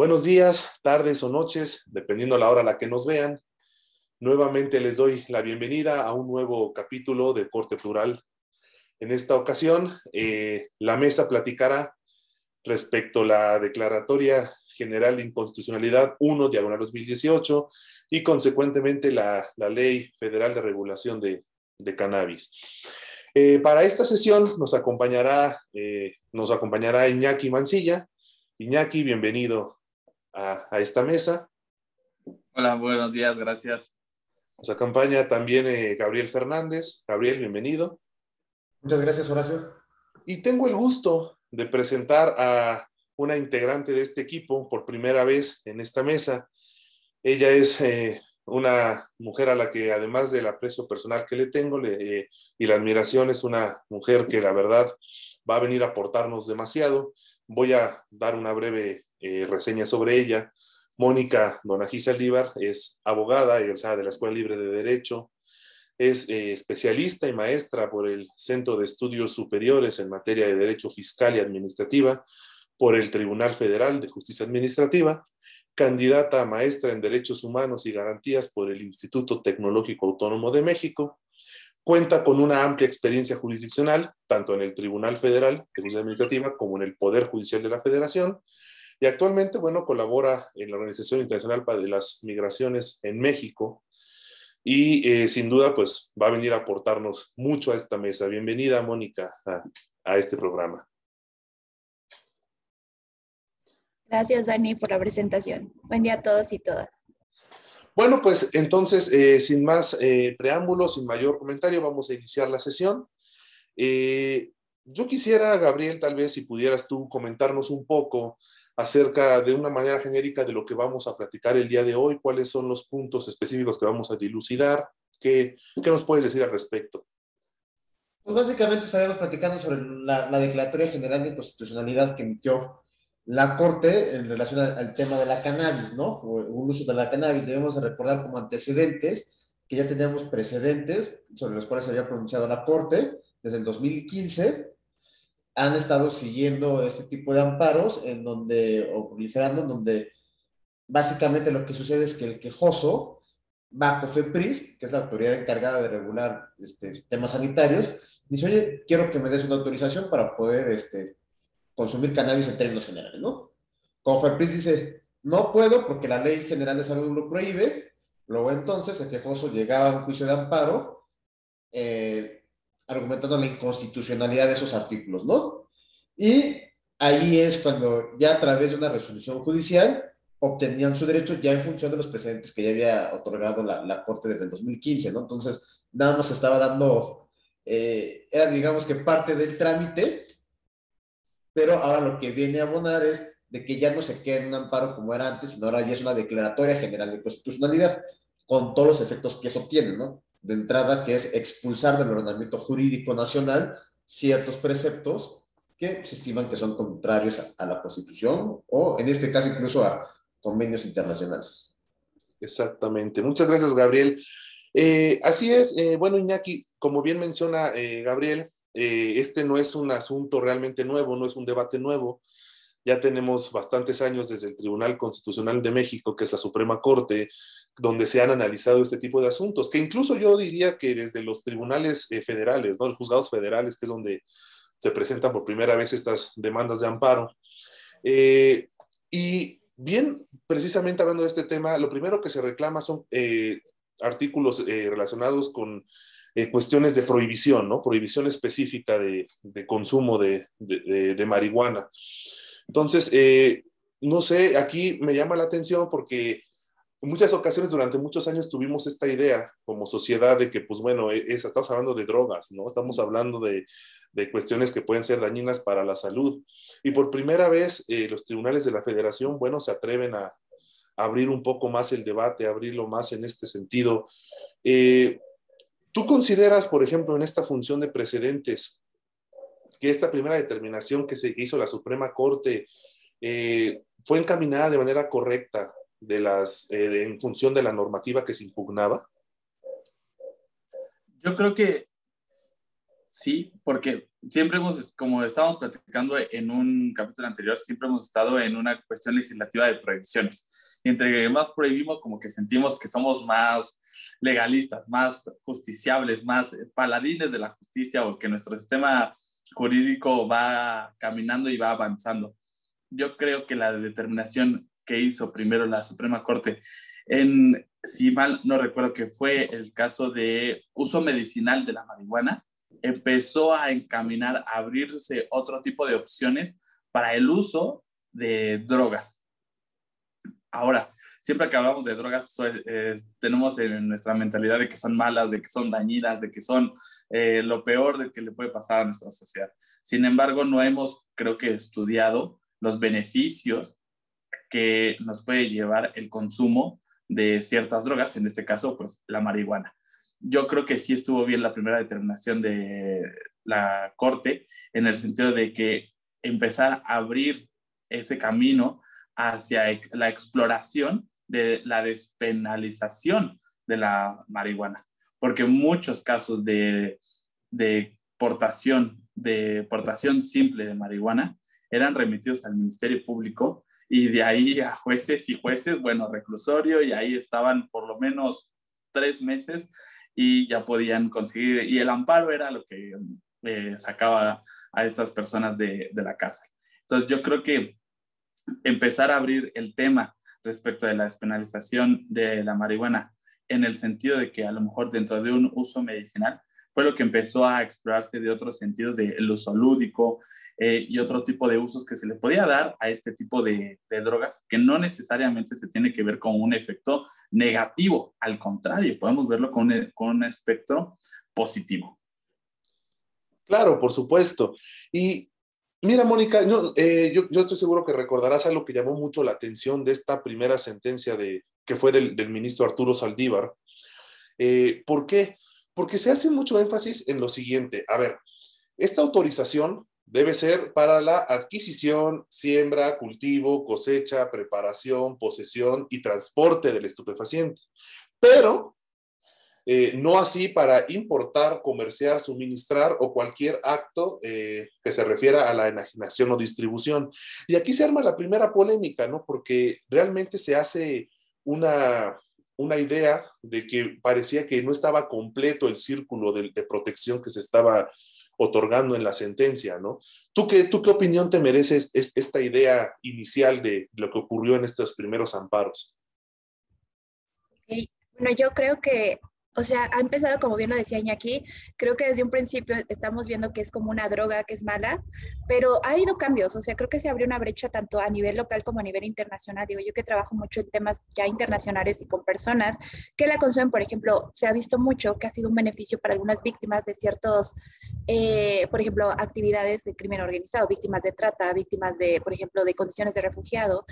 Buenos días, tardes o noches, dependiendo la hora a la que nos vean. Nuevamente les doy la bienvenida a un nuevo capítulo de Corte Plural. En esta ocasión, eh, la mesa platicará respecto a la Declaratoria General de Inconstitucionalidad 1, diagonal 2018, y consecuentemente la, Ley Federal de Regulación de, Cannabis. Eh, para esta sesión nos acompañará, eh, nos acompañará Iñaki Mancilla. Iñaki, bienvenido a, esta mesa. Hola, buenos días, gracias. Nos acompaña también eh, Gabriel Fernández. Gabriel, bienvenido. Muchas gracias, Horacio. Y tengo el gusto de presentar a una integrante de este equipo por primera vez en esta mesa. Ella es eh, una mujer a la que además del aprecio personal que le tengo le, eh, y la admiración, es una mujer que la verdad va a venir a aportarnos demasiado. Voy a dar una breve eh, reseña sobre ella. Mónica Donají Saldívar es abogada egresada de la Escuela Libre de Derecho, es eh, especialista y maestra por el Centro de Estudios Superiores en materia de Derecho Fiscal y Administrativa por el Tribunal Federal de Justicia Administrativa, candidata a maestra en Derechos Humanos y Garantías por el Instituto Tecnológico Autónomo de México, cuenta con una amplia experiencia jurisdiccional, tanto en el Tribunal Federal de Justicia Administrativa como en el Poder Judicial de la Federación, y actualmente, bueno, colabora en la Organización Internacional para las Migraciones en México y eh, sin duda, pues va a venir a aportarnos mucho a esta mesa. Bienvenida, Mónica, a, este programa. Gracias, Dani, por la presentación. Buen día a todos y todas. Bueno, pues entonces, eh, sin más eh, preámbulos, sin mayor comentario, vamos a iniciar la sesión. yo quisiera, Gabriel, tal vez si pudieras tú comentarnos un poco acerca de una manera genérica de lo que vamos a platicar el día de hoy, cuáles son los puntos específicos que vamos a dilucidar, qué, qué nos puedes decir al respecto. Pues básicamente estaremos platicando sobre la, Declaratoria General de Constitucionalidad que emitió la Corte en relación al, tema de la cannabis, ¿no? O un uso de la cannabis. Debemos de recordar como antecedentes que ya teníamos precedentes sobre los cuales se había pronunciado la Corte desde el 2015 han estado siguiendo este tipo de amparos en donde, o proliferando, en donde básicamente lo que sucede es que el quejoso va a COFEPRIS, que es la autoridad encargada de regular este, temas sanitarios, dice, oye, quiero que me des una autorización para poder este, consumir cannabis en términos generales, ¿no? COFEPRIS dice, no puedo porque la ley general de salud lo prohíbe, luego entonces el quejoso llegaba a un juicio de amparo, eh, argumentando la inconstitucionalidad de esos artículos, ¿no? Y ahí es cuando ya a través de una resolución judicial obtenían su derecho ya en función de los precedentes que ya había otorgado la, Corte desde el 2015, ¿no? Entonces, nada más estaba dando, eh, era digamos que parte del trámite, pero ahora lo que viene a abonar es de que ya no se quede en un amparo como era antes, sino ahora ya es una declaratoria general de constitucionalidad, con todos los efectos que eso tiene, ¿no? De entrada, que es expulsar del ordenamiento jurídico nacional ciertos preceptos que se estiman que son contrarios a, la Constitución o, en este caso, incluso a convenios internacionales. Exactamente. Muchas gracias, Gabriel. Eh, así es. Eh, bueno, Iñaki, como bien menciona eh, Gabriel, este no es un asunto realmente nuevo, no es un debate nuevo. Ya tenemos bastantes años desde el Tribunal Constitucional de México, que es la Suprema Corte, donde se han analizado este tipo de asuntos, que incluso yo diría que desde los tribunales eh, federales, ¿no? los juzgados federales, que es donde se presentan por primera vez estas demandas de amparo. Eh, y bien, precisamente hablando de este tema, lo primero que se reclama son eh, artículos relacionados con cuestiones de prohibición, ¿no? Prohibición específica de, consumo de, de, marihuana. Entonces, no sé, aquí me llama la atención porque en muchas ocasiones durante muchos años tuvimos esta idea como sociedad de que, pues bueno, e, estamos hablando de drogas, ¿no? Estamos hablando de, de, cuestiones que pueden ser dañinas para la salud. Y por primera vez eh, los tribunales de la federación, bueno, se atreven a, abrir un poco más el debate, abrirlo más en este sentido. Eh, ¿Tú consideras, por ejemplo, en esta función de precedentes, que esta primera determinación que se hizo la Suprema Corte eh, fue encaminada de manera correcta? de las, eh, en función de la normativa que se impugnaba? Yo creo que Sí, porque siempre hemos, como estábamos platicando en un capítulo anterior, siempre hemos estado en una cuestión legislativa de prohibiciones. Y entre más prohibimos, como que sentimos que somos más legalistas, más justiciables, más paladines de la justicia o que nuestro sistema jurídico va caminando y va avanzando. Yo creo que la determinación que hizo primero la Suprema Corte en, si mal no recuerdo que fue el caso de uso medicinal de la marihuana, empezó a encaminar, a abrirse otro tipo de opciones para el uso de drogas. Ahora, siempre que hablamos de drogas, eh, tenemos en nuestra mentalidad de que son malas, de que son dañinas, de que son eh, lo peor de que le puede pasar a nuestra sociedad. Sin embargo, no hemos, creo que, estudiado los beneficios que nos puede llevar el consumo de ciertas drogas, en este caso, pues la marihuana yo creo que sí estuvo bien la primera determinación de la Corte en el sentido de que empezar a abrir ese camino hacia la exploración de la despenalización de la marihuana, porque muchos casos de, de portación, de portación simple de marihuana eran remitidos al Ministerio Público y de ahí a jueces y jueces, bueno, reclusorio, y ahí estaban por lo menos tres meses y ya podían conseguir, y el amparo era lo que eh, sacaba a estas personas de, de la cárcel. Entonces yo creo que empezar a abrir el tema respecto de la despenalización de la marihuana en el sentido de que a lo mejor dentro de un uso medicinal fue lo que empezó a explorarse de otros sentidos del uso lúdico, eh, y otro tipo de usos que se le podía dar a este tipo de, drogas, que no necesariamente se tiene que ver con un efecto negativo, al contrario, podemos verlo con, un espectro positivo. Claro, por supuesto. Y mira, Mónica, eh, yo, yo, estoy seguro que recordarás algo que llamó mucho la atención de esta primera sentencia de, que fue del, ministro Arturo Saldívar. Eh, ¿Por qué? Porque se hace mucho énfasis en lo siguiente. A ver, esta autorización debe ser para la adquisición, siembra, cultivo, cosecha, preparación, posesión y transporte del estupefaciente. Pero eh, no así para importar, comerciar, suministrar o cualquier acto eh, que se refiera a la enajenación o distribución. Y aquí se arma la primera polémica, ¿no? Porque realmente se hace una, una idea de que parecía que no estaba completo el círculo de, de protección que se estaba otorgando en la sentencia, ¿no? ¿Tú qué, tú qué opinión te mereces esta idea inicial de lo que ocurrió en estos primeros amparos? Bueno, yo creo que o sea, ha empezado, como bien lo decía Iñaki, creo que desde un principio estamos viendo que es como una droga que es mala, pero ha habido cambios, o sea, creo que se abrió una brecha tanto a nivel local como a nivel internacional. Digo, yo que trabajo mucho en temas ya internacionales y con personas que la consumen, por ejemplo, se ha visto mucho que ha sido un beneficio para algunas víctimas de ciertos, eh, por ejemplo, actividades de crimen organizado, víctimas de trata, víctimas de, por ejemplo, de condiciones de refugiado,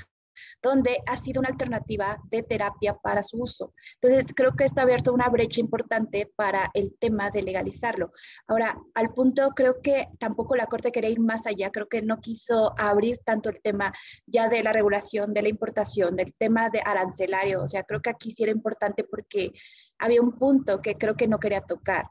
donde ha sido una alternativa de terapia para su uso. Entonces, creo que está abierto una brecha importante para el tema de legalizarlo. Ahora, al punto, creo que tampoco la Corte quería ir más allá, creo que no quiso abrir tanto el tema ya de la regulación, de la importación, del tema de arancelario, o sea, creo que aquí sí era importante porque había un punto que creo que no quería tocar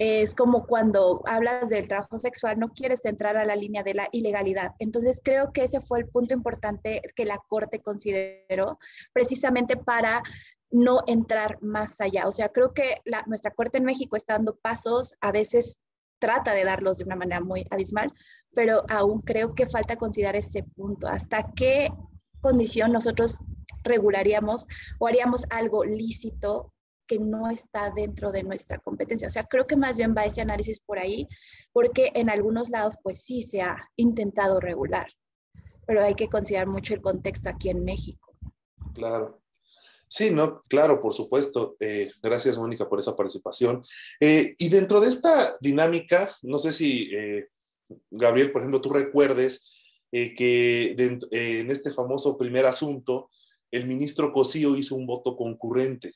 es como cuando hablas del trabajo sexual, no quieres entrar a la línea de la ilegalidad. Entonces creo que ese fue el punto importante que la Corte consideró precisamente para no entrar más allá. O sea, creo que la, nuestra Corte en México está dando pasos, a veces trata de darlos de una manera muy abismal, pero aún creo que falta considerar ese punto. ¿Hasta qué condición nosotros regularíamos o haríamos algo lícito que no está dentro de nuestra competencia. O sea, creo que más bien va ese análisis por ahí, porque en algunos lados pues sí se ha intentado regular, pero hay que considerar mucho el contexto aquí en México. Claro. Sí, no, claro, por supuesto. Eh, gracias, Mónica, por esa participación. Eh, y dentro de esta dinámica, no sé si, eh, Gabriel, por ejemplo, tú recuerdes que en este famoso primer asunto, el ministro Cosío hizo un voto concurrente.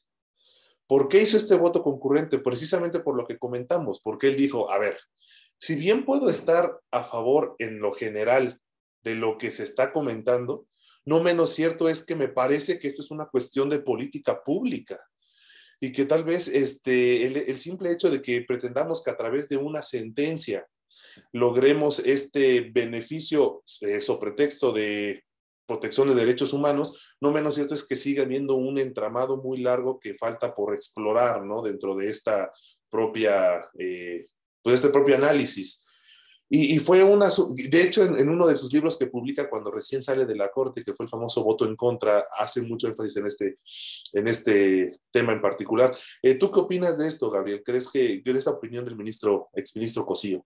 ¿Por qué hizo este voto concurrente? Precisamente por lo que comentamos, porque él dijo, a ver, si bien puedo estar a favor en lo general de lo que se está comentando, no menos cierto es que me parece que esto es una cuestión de política pública. y que tal vez este, el, simple hecho de que pretendamos que a través de una sentencia logremos este beneficio eh, sobre pretexto de protección de derechos humanos, no menos cierto es que sigue habiendo un entramado muy largo que falta por explorar, ¿no? Dentro de esta propia, eh, pues este propio análisis. Y, fue una, de hecho, en, uno de sus libros que publica cuando recién sale de la corte, que fue el famoso voto en contra, hace mucho énfasis en este, en este tema en particular. Eh, ¿Tú qué opinas de esto, Gabriel? ¿Crees que, de esta opinión del ministro, exministro Cosío?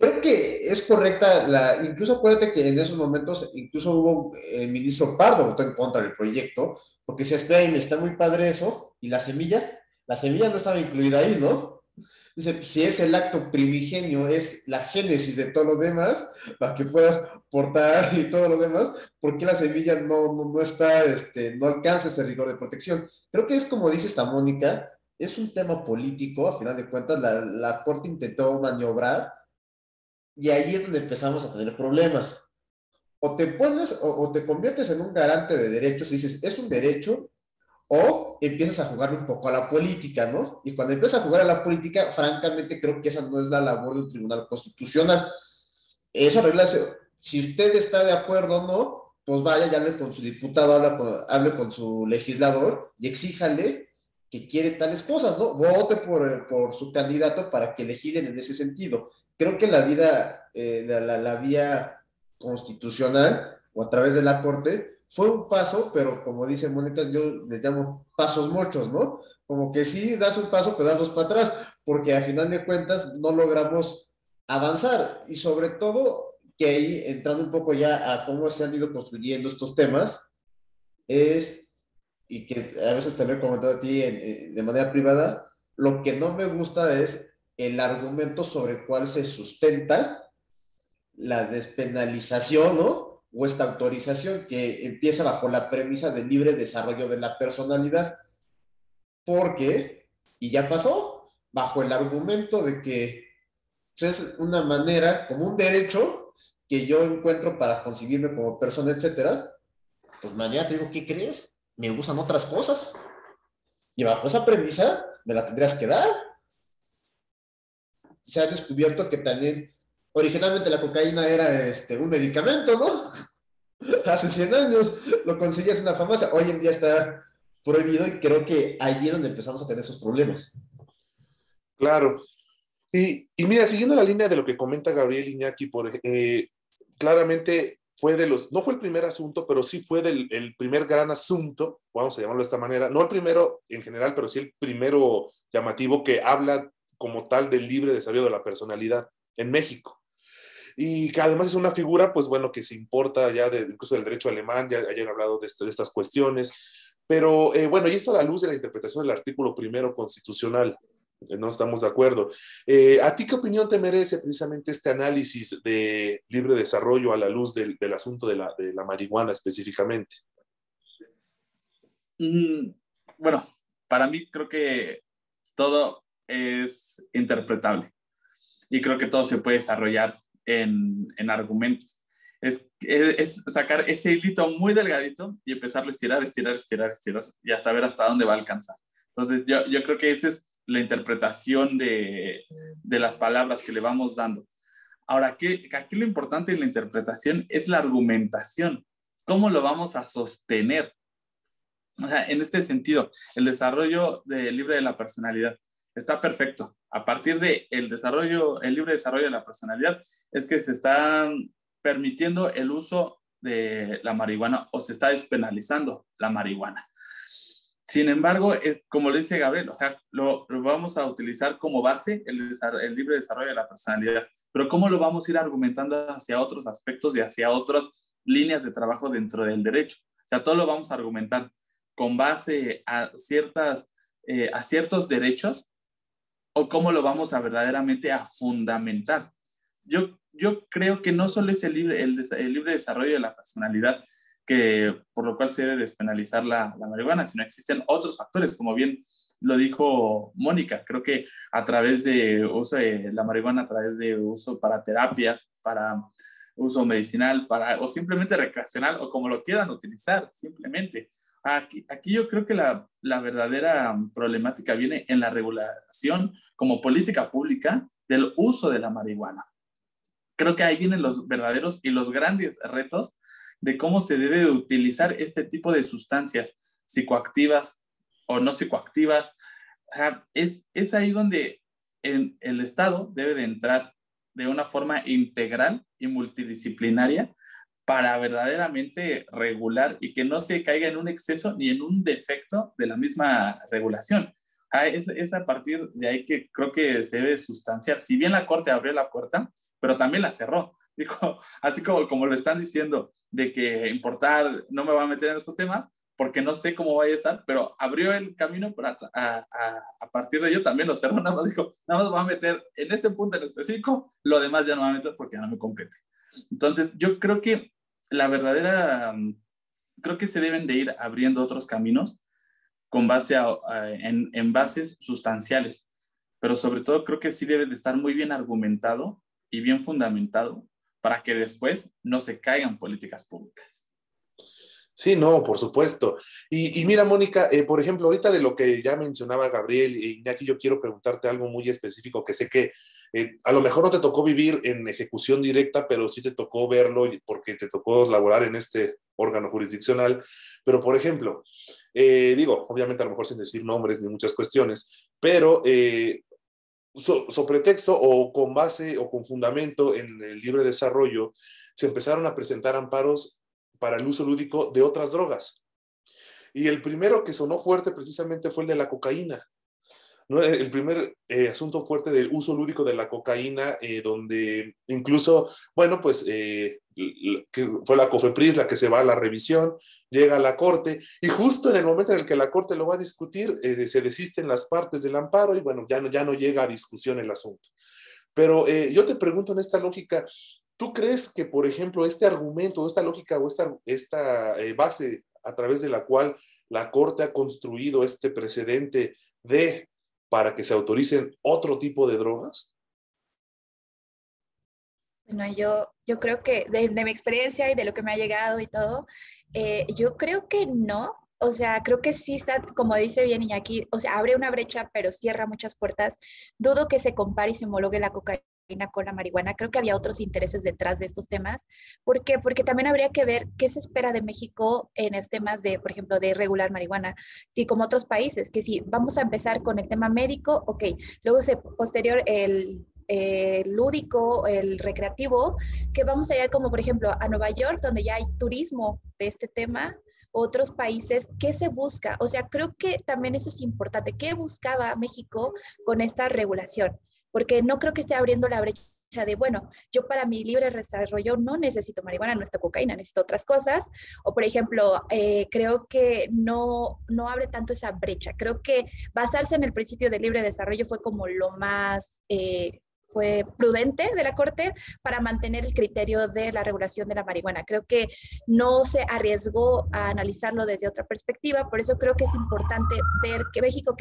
Creo que es correcta, la, incluso acuérdate que en esos momentos incluso hubo el ministro Pardo votó en contra del proyecto, porque se espera y está muy padre eso, y la semilla, la semilla no estaba incluida ahí, ¿no? Dice, si es el acto primigenio, es la génesis de todo lo demás, para que puedas portar y todo lo demás, ¿por qué la semilla no, no, está, este, no alcanza este rigor de protección? Creo que es como dice esta Mónica, es un tema político, a final de cuentas, la, la Corte intentó maniobrar y ahí es donde empezamos a tener problemas. O te pones o, te conviertes en un garante de derechos y dices, es un derecho, o empiezas a jugar un poco a la política, ¿no? Y cuando empiezas a jugar a la política, francamente creo que esa no es la labor de un tribunal constitucional. Eso arregla, si usted está de acuerdo o no, pues vaya, ya hable con su diputado, hable con, hable con su legislador y exíjale que quiere tales cosas, ¿no? Vote por, por su candidato para que legislen en ese sentido creo que la vida, eh, la, la, vía constitucional o a través de la Corte fue un paso, pero como dice Mónica, yo les llamo pasos muchos, ¿no? Como que sí das un paso, pero das dos para atrás, porque a final de cuentas no logramos avanzar y sobre todo que ahí, entrando un poco ya a cómo se han ido construyendo estos temas, es, y que a veces te lo he comentado a ti de manera privada, lo que no me gusta es el argumento sobre el cual se sustenta la despenalización, ¿no? O esta autorización que empieza bajo la premisa del libre desarrollo de la personalidad. Porque, y ya pasó, bajo el argumento de que pues, es una manera, como un derecho que yo encuentro para concibirme como persona, etcétera, pues mañana te digo, ¿qué crees? Me gustan otras cosas. Y bajo esa premisa, me la tendrías que dar se ha descubierto que también originalmente la cocaína era este, un medicamento, ¿no? Hace 100 años lo conseguías en la farmacia, hoy en día está prohibido y creo que allí es donde empezamos a tener esos problemas. Claro. Y, y mira, siguiendo la línea de lo que comenta Gabriel Iñaki, por, eh, claramente fue de los, no fue el primer asunto, pero sí fue del, el primer gran asunto, vamos a llamarlo de esta manera, no el primero en general, pero sí el primero llamativo que habla como tal del libre desarrollo de la personalidad en México. Y que además es una figura, pues bueno, que se importa ya de, incluso del derecho alemán, ya hayan hablado de, estas cuestiones. Pero eh, bueno, y esto a la luz de la interpretación del artículo primero constitucional, no estamos de acuerdo. Eh, ¿A ti qué opinión te merece precisamente este análisis de libre desarrollo a la luz del, del asunto de la, de la, marihuana específicamente? Mm, bueno, para mí creo que todo es interpretable. Y creo que todo se puede desarrollar en, en argumentos. Es, es, sacar ese hilito muy delgadito y empezarlo a estirar, estirar, estirar, estirar y hasta ver hasta dónde va a alcanzar. Entonces, yo, yo creo que esa es la interpretación de, de las palabras que le vamos dando. Ahora, aquí, aquí lo importante en la interpretación es la argumentación. ¿Cómo lo vamos a sostener? En este sentido, el desarrollo del libre de la personalidad está perfecto. A partir de el desarrollo, el libre desarrollo de la personalidad, es que se está permitiendo el uso de la marihuana o se está despenalizando la marihuana. Sin embargo, como le dice Gabriel, o sea, lo, vamos a utilizar como base el, el, libre desarrollo de la personalidad, pero ¿cómo lo vamos a ir argumentando hacia otros aspectos y hacia otras líneas de trabajo dentro del derecho? O sea, todo lo vamos a argumentar con base a, ciertas, eh, a ciertos derechos o cómo lo vamos a verdaderamente a fundamentar. Yo, yo creo que no solo es el libre, el, libre desarrollo de la personalidad, que por lo cual se debe despenalizar la, la, marihuana, sino existen otros factores, como bien lo dijo Mónica, creo que a través de uso de la marihuana, a través de uso para terapias, para uso medicinal, para, o simplemente recreacional, o como lo quieran utilizar, simplemente. Aquí, aquí yo creo que la, la verdadera problemática viene en la regulación como política pública del uso de la marihuana. Creo que ahí vienen los verdaderos y los grandes retos de cómo se debe de utilizar este tipo de sustancias psicoactivas o no psicoactivas. Es, es ahí donde el, Estado debe de entrar de una forma integral y multidisciplinaria para verdaderamente regular y que no se caiga en un exceso ni en un defecto de la misma regulación. Ah, es, es, a partir de ahí que creo que se debe sustanciar. Si bien la Corte abrió la puerta, pero también la cerró. Así como, como lo están diciendo, de que importar no me va a meter en esos temas, porque no sé cómo vaya a estar, pero abrió el camino para a, a, a, partir de ello también lo cerró, nada más dijo, nada más va a meter en este punto en específico, lo demás ya no va a meter porque ya no me compete. Entonces, yo creo que la verdadera, creo que se deben de ir abriendo otros caminos con base a, en, en bases sustanciales, pero sobre todo creo que sí debe de estar muy bien argumentado y bien fundamentado para que después no se caigan políticas públicas. Sí, no, por supuesto. Y, mira, Mónica, eh, por ejemplo, ahorita de lo que ya mencionaba Gabriel y Iñaki, yo quiero preguntarte algo muy específico que sé que eh, a lo mejor no te tocó vivir en ejecución directa, pero sí te tocó verlo porque te tocó laborar en este órgano jurisdiccional. Pero, por ejemplo, eh, digo, obviamente a lo mejor sin decir nombres ni muchas cuestiones, pero so, so, pretexto o con base o con fundamento en el libre desarrollo, se empezaron a presentar amparos para el uso lúdico de otras drogas. Y el primero que sonó fuerte precisamente fue el de la cocaína. ¿no? El primer eh, asunto fuerte del uso lúdico de la cocaína, eh, donde incluso, bueno, pues eh, que fue la COFEPRIS la que se va a la revisión, llega a la Corte, y justo en el momento en el que la Corte lo va a discutir, eh, se desisten las partes del amparo y bueno, ya no, ya no llega a discusión el asunto. Pero eh, yo te pregunto en esta lógica, ¿Tú crees que, por ejemplo, este argumento, esta lógica o esta, esta eh, base a través de la cual la Corte ha construido este precedente de para que se autoricen otro tipo de drogas? Bueno, yo, yo creo que de, de mi experiencia y de lo que me ha llegado y todo, eh, yo creo que no. O sea, creo que sí está, como dice bien Iñaki, o sea, abre una brecha, pero cierra muchas puertas. Dudo que se compare y se homologue la cocaína con la marihuana. Creo que había otros intereses detrás de estos temas. ¿Por qué? Porque también habría que ver qué se espera de México en los temas de, por ejemplo, de regular marihuana. Si como otros países, que si vamos a empezar con el tema médico, ok, luego se posterior el el lúdico, el recreativo, que vamos a ir como por ejemplo a Nueva York, donde ya hay turismo de este tema, otros países, ¿qué se busca? O sea, creo que también eso es importante. ¿Qué buscaba México con esta regulación? porque no creo que esté abriendo la brecha de, bueno, yo para mi libre desarrollo no necesito marihuana, no necesito cocaína, necesito otras cosas. O, por ejemplo, eh, creo que no, no abre tanto esa brecha. Creo que basarse en el principio de libre desarrollo fue como lo más... Eh, fue prudente de la Corte para mantener el criterio de la regulación de la marihuana. Creo que no se arriesgó a analizarlo desde otra perspectiva, por eso creo que es importante ver que México,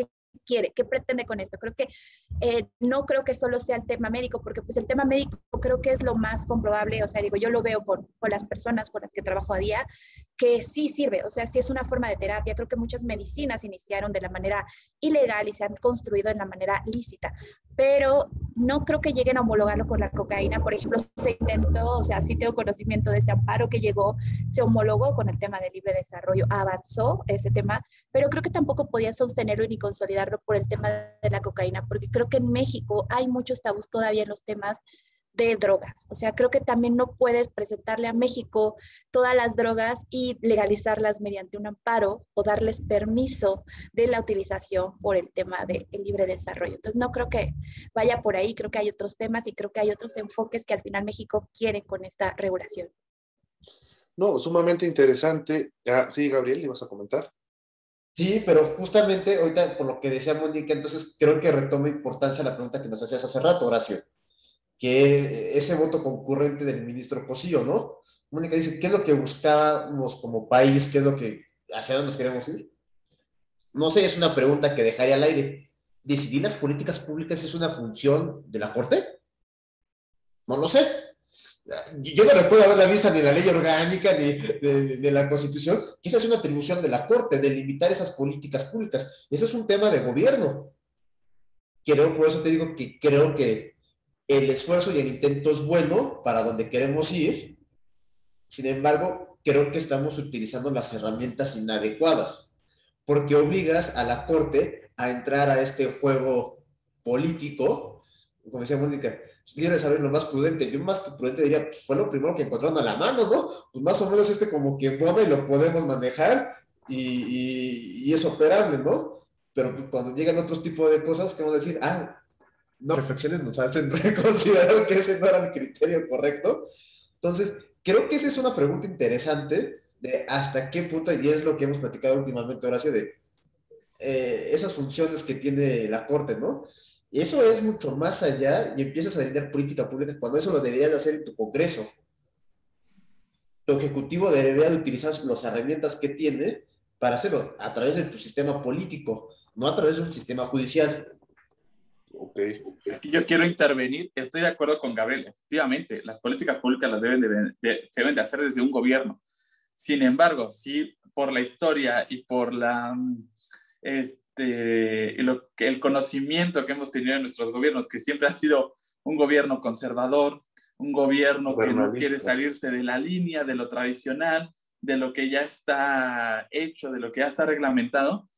quiere, qué pretende con esto. Creo que eh, no creo que solo sea el tema médico, porque pues el tema médico creo que es lo más comprobable, o sea, digo, yo lo veo con, con las personas con las que trabajo a día, que sí sirve, o sea, sí es una forma de terapia. Creo que muchas medicinas iniciaron de la manera ilegal y se han construido en la manera lícita, pero no creo que lleguen a homologarlo con la cocaína. Por ejemplo, se intentó, o sea, sí tengo conocimiento de ese amparo que llegó, se homologó con el tema del libre desarrollo, avanzó ese tema, pero creo que tampoco podía sostenerlo ni consolidarlo por el tema de la cocaína, porque creo que en México hay muchos tabús todavía en los temas de drogas. O sea, creo que también no puedes presentarle a México todas las drogas y legalizarlas mediante un amparo o darles permiso de la utilización por el tema del de libre desarrollo. Entonces, no creo que vaya por ahí, creo que hay otros temas y creo que hay otros enfoques que al final México quiere con esta regulación. No, sumamente interesante. Ah, sí, Gabriel, ¿ibas a comentar? Sí, pero justamente ahorita por lo que decía Mónica, entonces creo que retoma importancia la pregunta que nos hacías hace rato, Horacio que ese voto concurrente del ministro Cosillo, ¿no? Mónica dice, ¿qué es lo que buscamos como país? ¿Qué es lo que, hacia dónde nos queremos ir? No sé, es una pregunta que dejaría al aire. ¿Decidir las políticas públicas es una función de la Corte? No lo sé. yo no recuerdo haber la vista ni la ley orgánica ni de, la Constitución, esa es una atribución de la Corte, de limitar esas políticas públicas. Eso es un tema de gobierno. Creo, por eso te digo que creo que el esfuerzo y el intento es bueno para donde queremos ir. Sin embargo, creo que estamos utilizando las herramientas inadecuadas, porque obligas a la Corte a entrar a este juego político, como decía Mónica, quiere desarrollo lo más prudente. Yo más que prudente diría, pues, fue lo primero que encontraron a la mano, ¿no? Pues más o menos este como que moda y lo podemos manejar y, y, es operable, ¿no? Pero cuando llegan otros tipos de cosas, ¿qué vamos a decir? Ah, no, reflexiones nos hacen reconsiderar que ese no era el criterio correcto. Entonces, creo que esa es una pregunta interesante de hasta qué punto, y es lo que hemos platicado últimamente, Horacio, de eh, esas funciones que tiene la Corte, ¿no? Y eso es mucho más allá y empiezas a delinear política pública cuando eso lo deberías de hacer en tu Congreso. Tu Ejecutivo debería de utilizar las herramientas que tiene para hacerlo a través de tu sistema político, no a través de un sistema judicial. Ok. Aquí yo quiero intervenir. Estoy de acuerdo con Gabriel. Efectivamente, las políticas públicas las deben de, deben de hacer desde un gobierno. Sin embargo, si por la historia y por la... Este, este, lo, el conocimiento que hemos tenido en nuestros gobiernos, que siempre ha sido un gobierno conservador, un gobierno que no quiere salirse de la línea, de lo tradicional, de lo que ya está hecho, de lo que ya está reglamentado.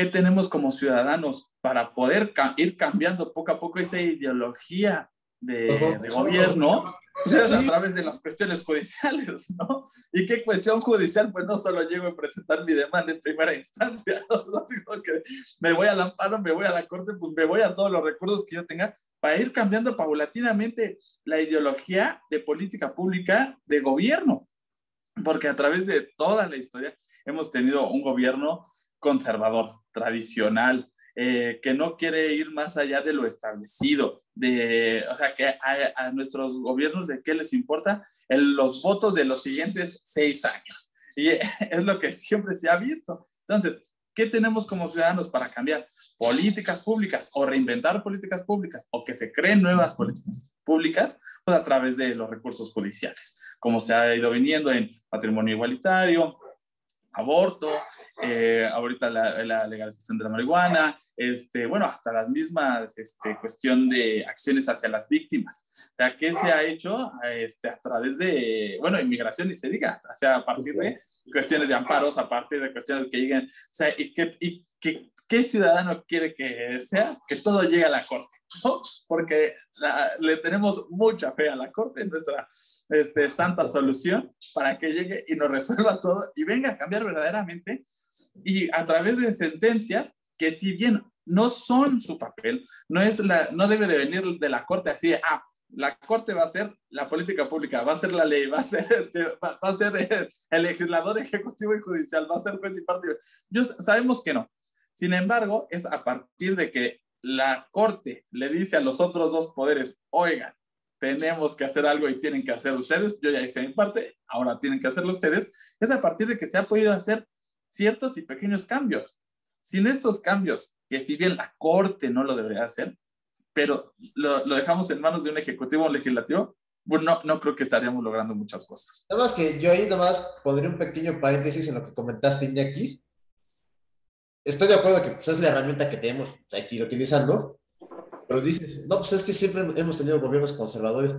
¿Qué tenemos como ciudadanos para poder ir cambiando poco a poco esa ideología de, gobierno a través de las cuestiones judiciales, ¿no? ¿Y qué cuestión judicial? Pues no solo llego a presentar mi demanda en primera instancia, ¿no? que me voy al amparo, me voy a la corte, pues me voy a todos los recursos que yo tenga para ir cambiando paulatinamente la ideología de política pública de gobierno. Porque a través de toda la historia hemos tenido un gobierno conservador, tradicional, eh, que no quiere ir más allá de lo establecido, de, o sea, que a, nuestros gobiernos de qué les importa los votos de los siguientes seis años. Y es lo que siempre se ha visto. Entonces, ¿qué tenemos como ciudadanos para cambiar? Políticas públicas o reinventar políticas públicas o que se creen nuevas políticas públicas, pues a través de los recursos judiciales, como se ha ido viniendo en patrimonio igualitario, aborto, eh, ahorita la, legalización de la marihuana, este, bueno, hasta las mismas este, cuestión de acciones hacia las víctimas. O sea, ¿qué se ha hecho este, a través de, bueno, inmigración y se diga, o sea, a partir de cuestiones de amparos, a partir de cuestiones que lleguen, o sea, y que, y que ¿qué ciudadano quiere que sea? Que todo llegue a la Corte, ¿no? Porque le tenemos mucha fe a la Corte, nuestra este, santa solución, para que llegue y nos resuelva todo y venga a cambiar verdaderamente y a través de sentencias que si bien no son su papel, no, es la, no debe de venir de la Corte así, ah, la Corte va a ser la política pública, va a ser la ley, va a ser, este, va, a ser el, legislador ejecutivo y judicial, va a ser juez y partido. Yo, sabemos que no. Sin embargo, es a partir de que la Corte le dice a los otros dos poderes, oigan, tenemos que hacer algo y tienen que hacer ustedes, yo ya hice mi parte, ahora tienen que hacerlo ustedes, es a partir de que se ha podido hacer ciertos y pequeños cambios. Sin estos cambios, que si bien la Corte no lo debería hacer, pero lo, dejamos en manos de un ejecutivo o un legislativo, bueno, no, creo que estaríamos logrando muchas cosas. Nada que yo ahí nada más un pequeño paréntesis en lo que comentaste, Iñaki, estoy de acuerdo que pues, es la herramienta que tenemos hay que ir utilizando, pero dices, no, pues es que siempre hemos tenido gobiernos conservadores,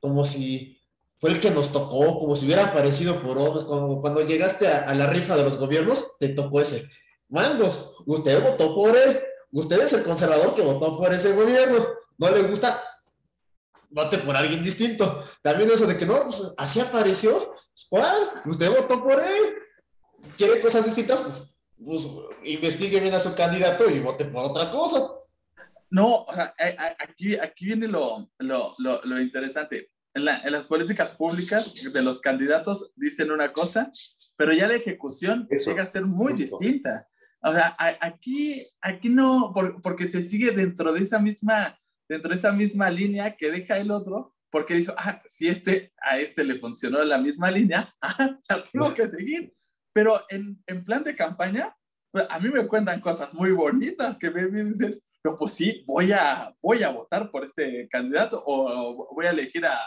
como si fue el que nos tocó, como si hubiera aparecido por otros, como cuando llegaste a, la rifa de los gobiernos, te tocó ese. Mangos, usted votó por él, usted es el conservador que votó por ese gobierno, no le gusta, vote por alguien distinto. También eso de que no, pues así apareció, ¿cuál? Usted votó por él, quiere cosas distintas, pues pues, investigue bien a su candidato y vote por otra cosa. No, aquí, aquí viene lo, lo, lo, interesante. En, las políticas públicas de los candidatos dicen una cosa, pero ya la ejecución llega a ser muy distinta. O sea, aquí, aquí no, porque se sigue dentro de esa misma, dentro de esa misma línea que deja el otro, porque dijo, ah, si este, a este le funcionó la misma línea, ah, la tengo que seguir. Pero en, en plan de campaña, pues a mí me cuentan cosas muy bonitas que me, dicen, no, pues sí, voy a, voy a votar por este candidato o, voy a elegir a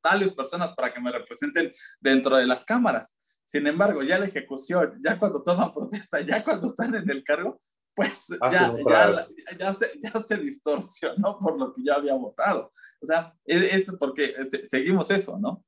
tales personas para que me representen dentro de las cámaras. Sin embargo, ya la ejecución, ya cuando toman protesta, ya cuando están en el cargo, pues ya, ya, ya, se, ya se distorsionó por lo que yo había votado. O sea, es, porque seguimos eso, ¿no?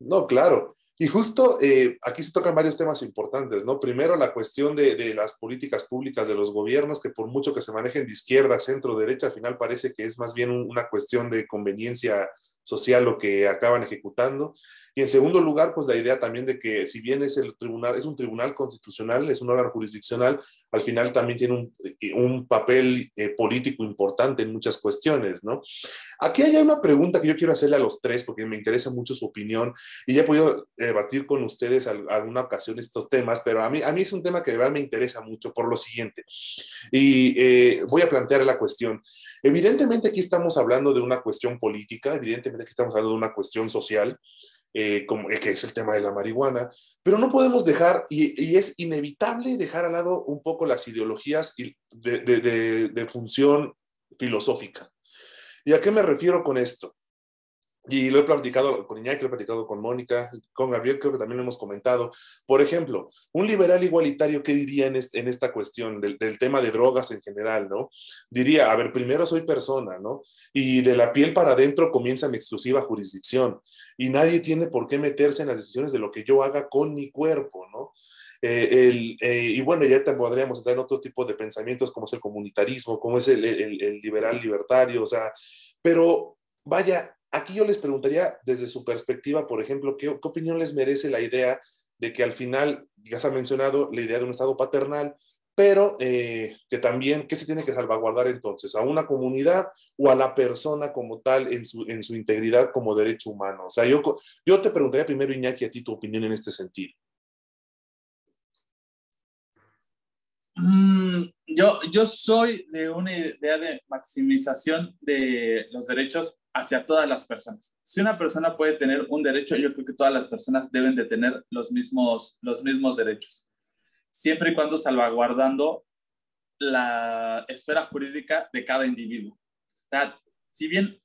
No, claro. Y justo eh, aquí se tocan varios temas importantes, ¿no? Primero, la cuestión de, de, las políticas públicas de los gobiernos, que por mucho que se manejen de izquierda, centro, derecha, al final parece que es más bien una cuestión de conveniencia social lo que acaban ejecutando. Y en segundo lugar, pues la idea también de que si bien es el tribunal, es un tribunal constitucional, es un órgano jurisdiccional, al final también tiene un, eh, un papel eh, político importante en muchas cuestiones, ¿no? Aquí hay una pregunta que yo quiero hacerle a los tres porque me interesa mucho su opinión y ya he podido debatir con ustedes alguna ocasión estos temas, pero a mí, a mí es un tema que de verdad me interesa mucho por lo siguiente. Y eh, voy a plantear la cuestión. Evidentemente aquí estamos hablando de una cuestión política, evidentemente aquí estamos hablando de una cuestión social, eh, como, que es el tema de la marihuana, pero no podemos dejar, y, es inevitable dejar al lado un poco las ideologías de, de, de función filosófica. ¿Y a qué me refiero con esto? Y lo he platicado con Iñaki, lo he platicado con Mónica, con Gabriel, creo que también lo hemos comentado. Por ejemplo, un liberal igualitario, ¿qué diría en, en esta cuestión del, del, tema de drogas en general, no? Diría, a ver, primero soy persona, ¿no? Y de la piel para adentro comienza mi exclusiva jurisdicción. Y nadie tiene por qué meterse en las decisiones de lo que yo haga con mi cuerpo, ¿no? Eh, el, eh, y bueno, ya te podríamos entrar en otro tipo de pensamientos como es el comunitarismo, como es el, el, el liberal libertario, o sea, pero vaya, Aquí yo les preguntaría desde su perspectiva, por ejemplo, ¿qué, ¿qué, opinión les merece la idea de que al final, ya se ha mencionado, la idea de un Estado paternal, pero eh, que también, ¿qué se tiene que salvaguardar entonces? ¿A una comunidad o a la persona como tal en su, integridad como derecho humano? O sea, yo, yo te preguntaría primero, Iñaki, a ti tu opinión en este sentido. Mm, yo, yo soy de una idea de maximización de los derechos hacia todas las personas. Si una persona puede tener un derecho, yo creo que todas las personas deben de tener los mismos, los mismos derechos, siempre y cuando salvaguardando la esfera jurídica de cada individuo. O si bien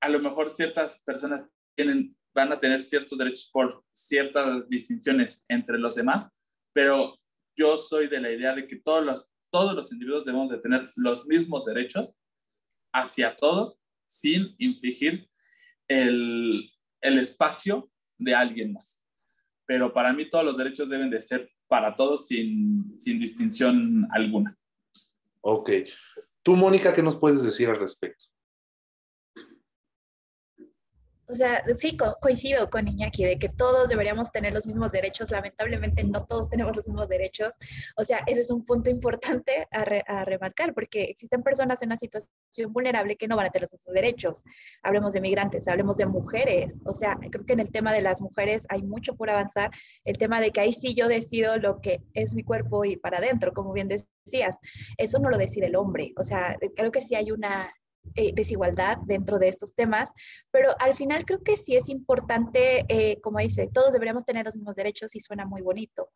a lo mejor ciertas personas tienen, van a tener ciertos derechos por ciertas distinciones entre los demás, pero yo soy de la idea de que todos los, todos los individuos debemos de tener los mismos derechos hacia todos sin infligir el, el espacio de alguien más. Pero para mí todos los derechos deben de ser para todos sin, sin distinción alguna. Ok. Tú, Mónica, ¿qué nos puedes decir al respecto? O sea, sí, co coincido con Iñaki de que todos deberíamos tener los mismos derechos. Lamentablemente no todos tenemos los mismos derechos. O sea, ese es un punto importante a, a, remarcar porque existen personas en una situación vulnerable que no van a tener los mismos derechos. Hablemos de migrantes, hablemos de mujeres. O sea, creo que en el tema de las mujeres hay mucho por avanzar. El tema de que ahí sí yo decido lo que es mi cuerpo y para adentro, como bien decías. Eso no lo decide el hombre. O sea, creo que sí hay una eh, desigualdad dentro de estos temas, pero al final creo que sí es importante, eh, como dice, todos deberíamos tener los mismos derechos y suena muy bonito,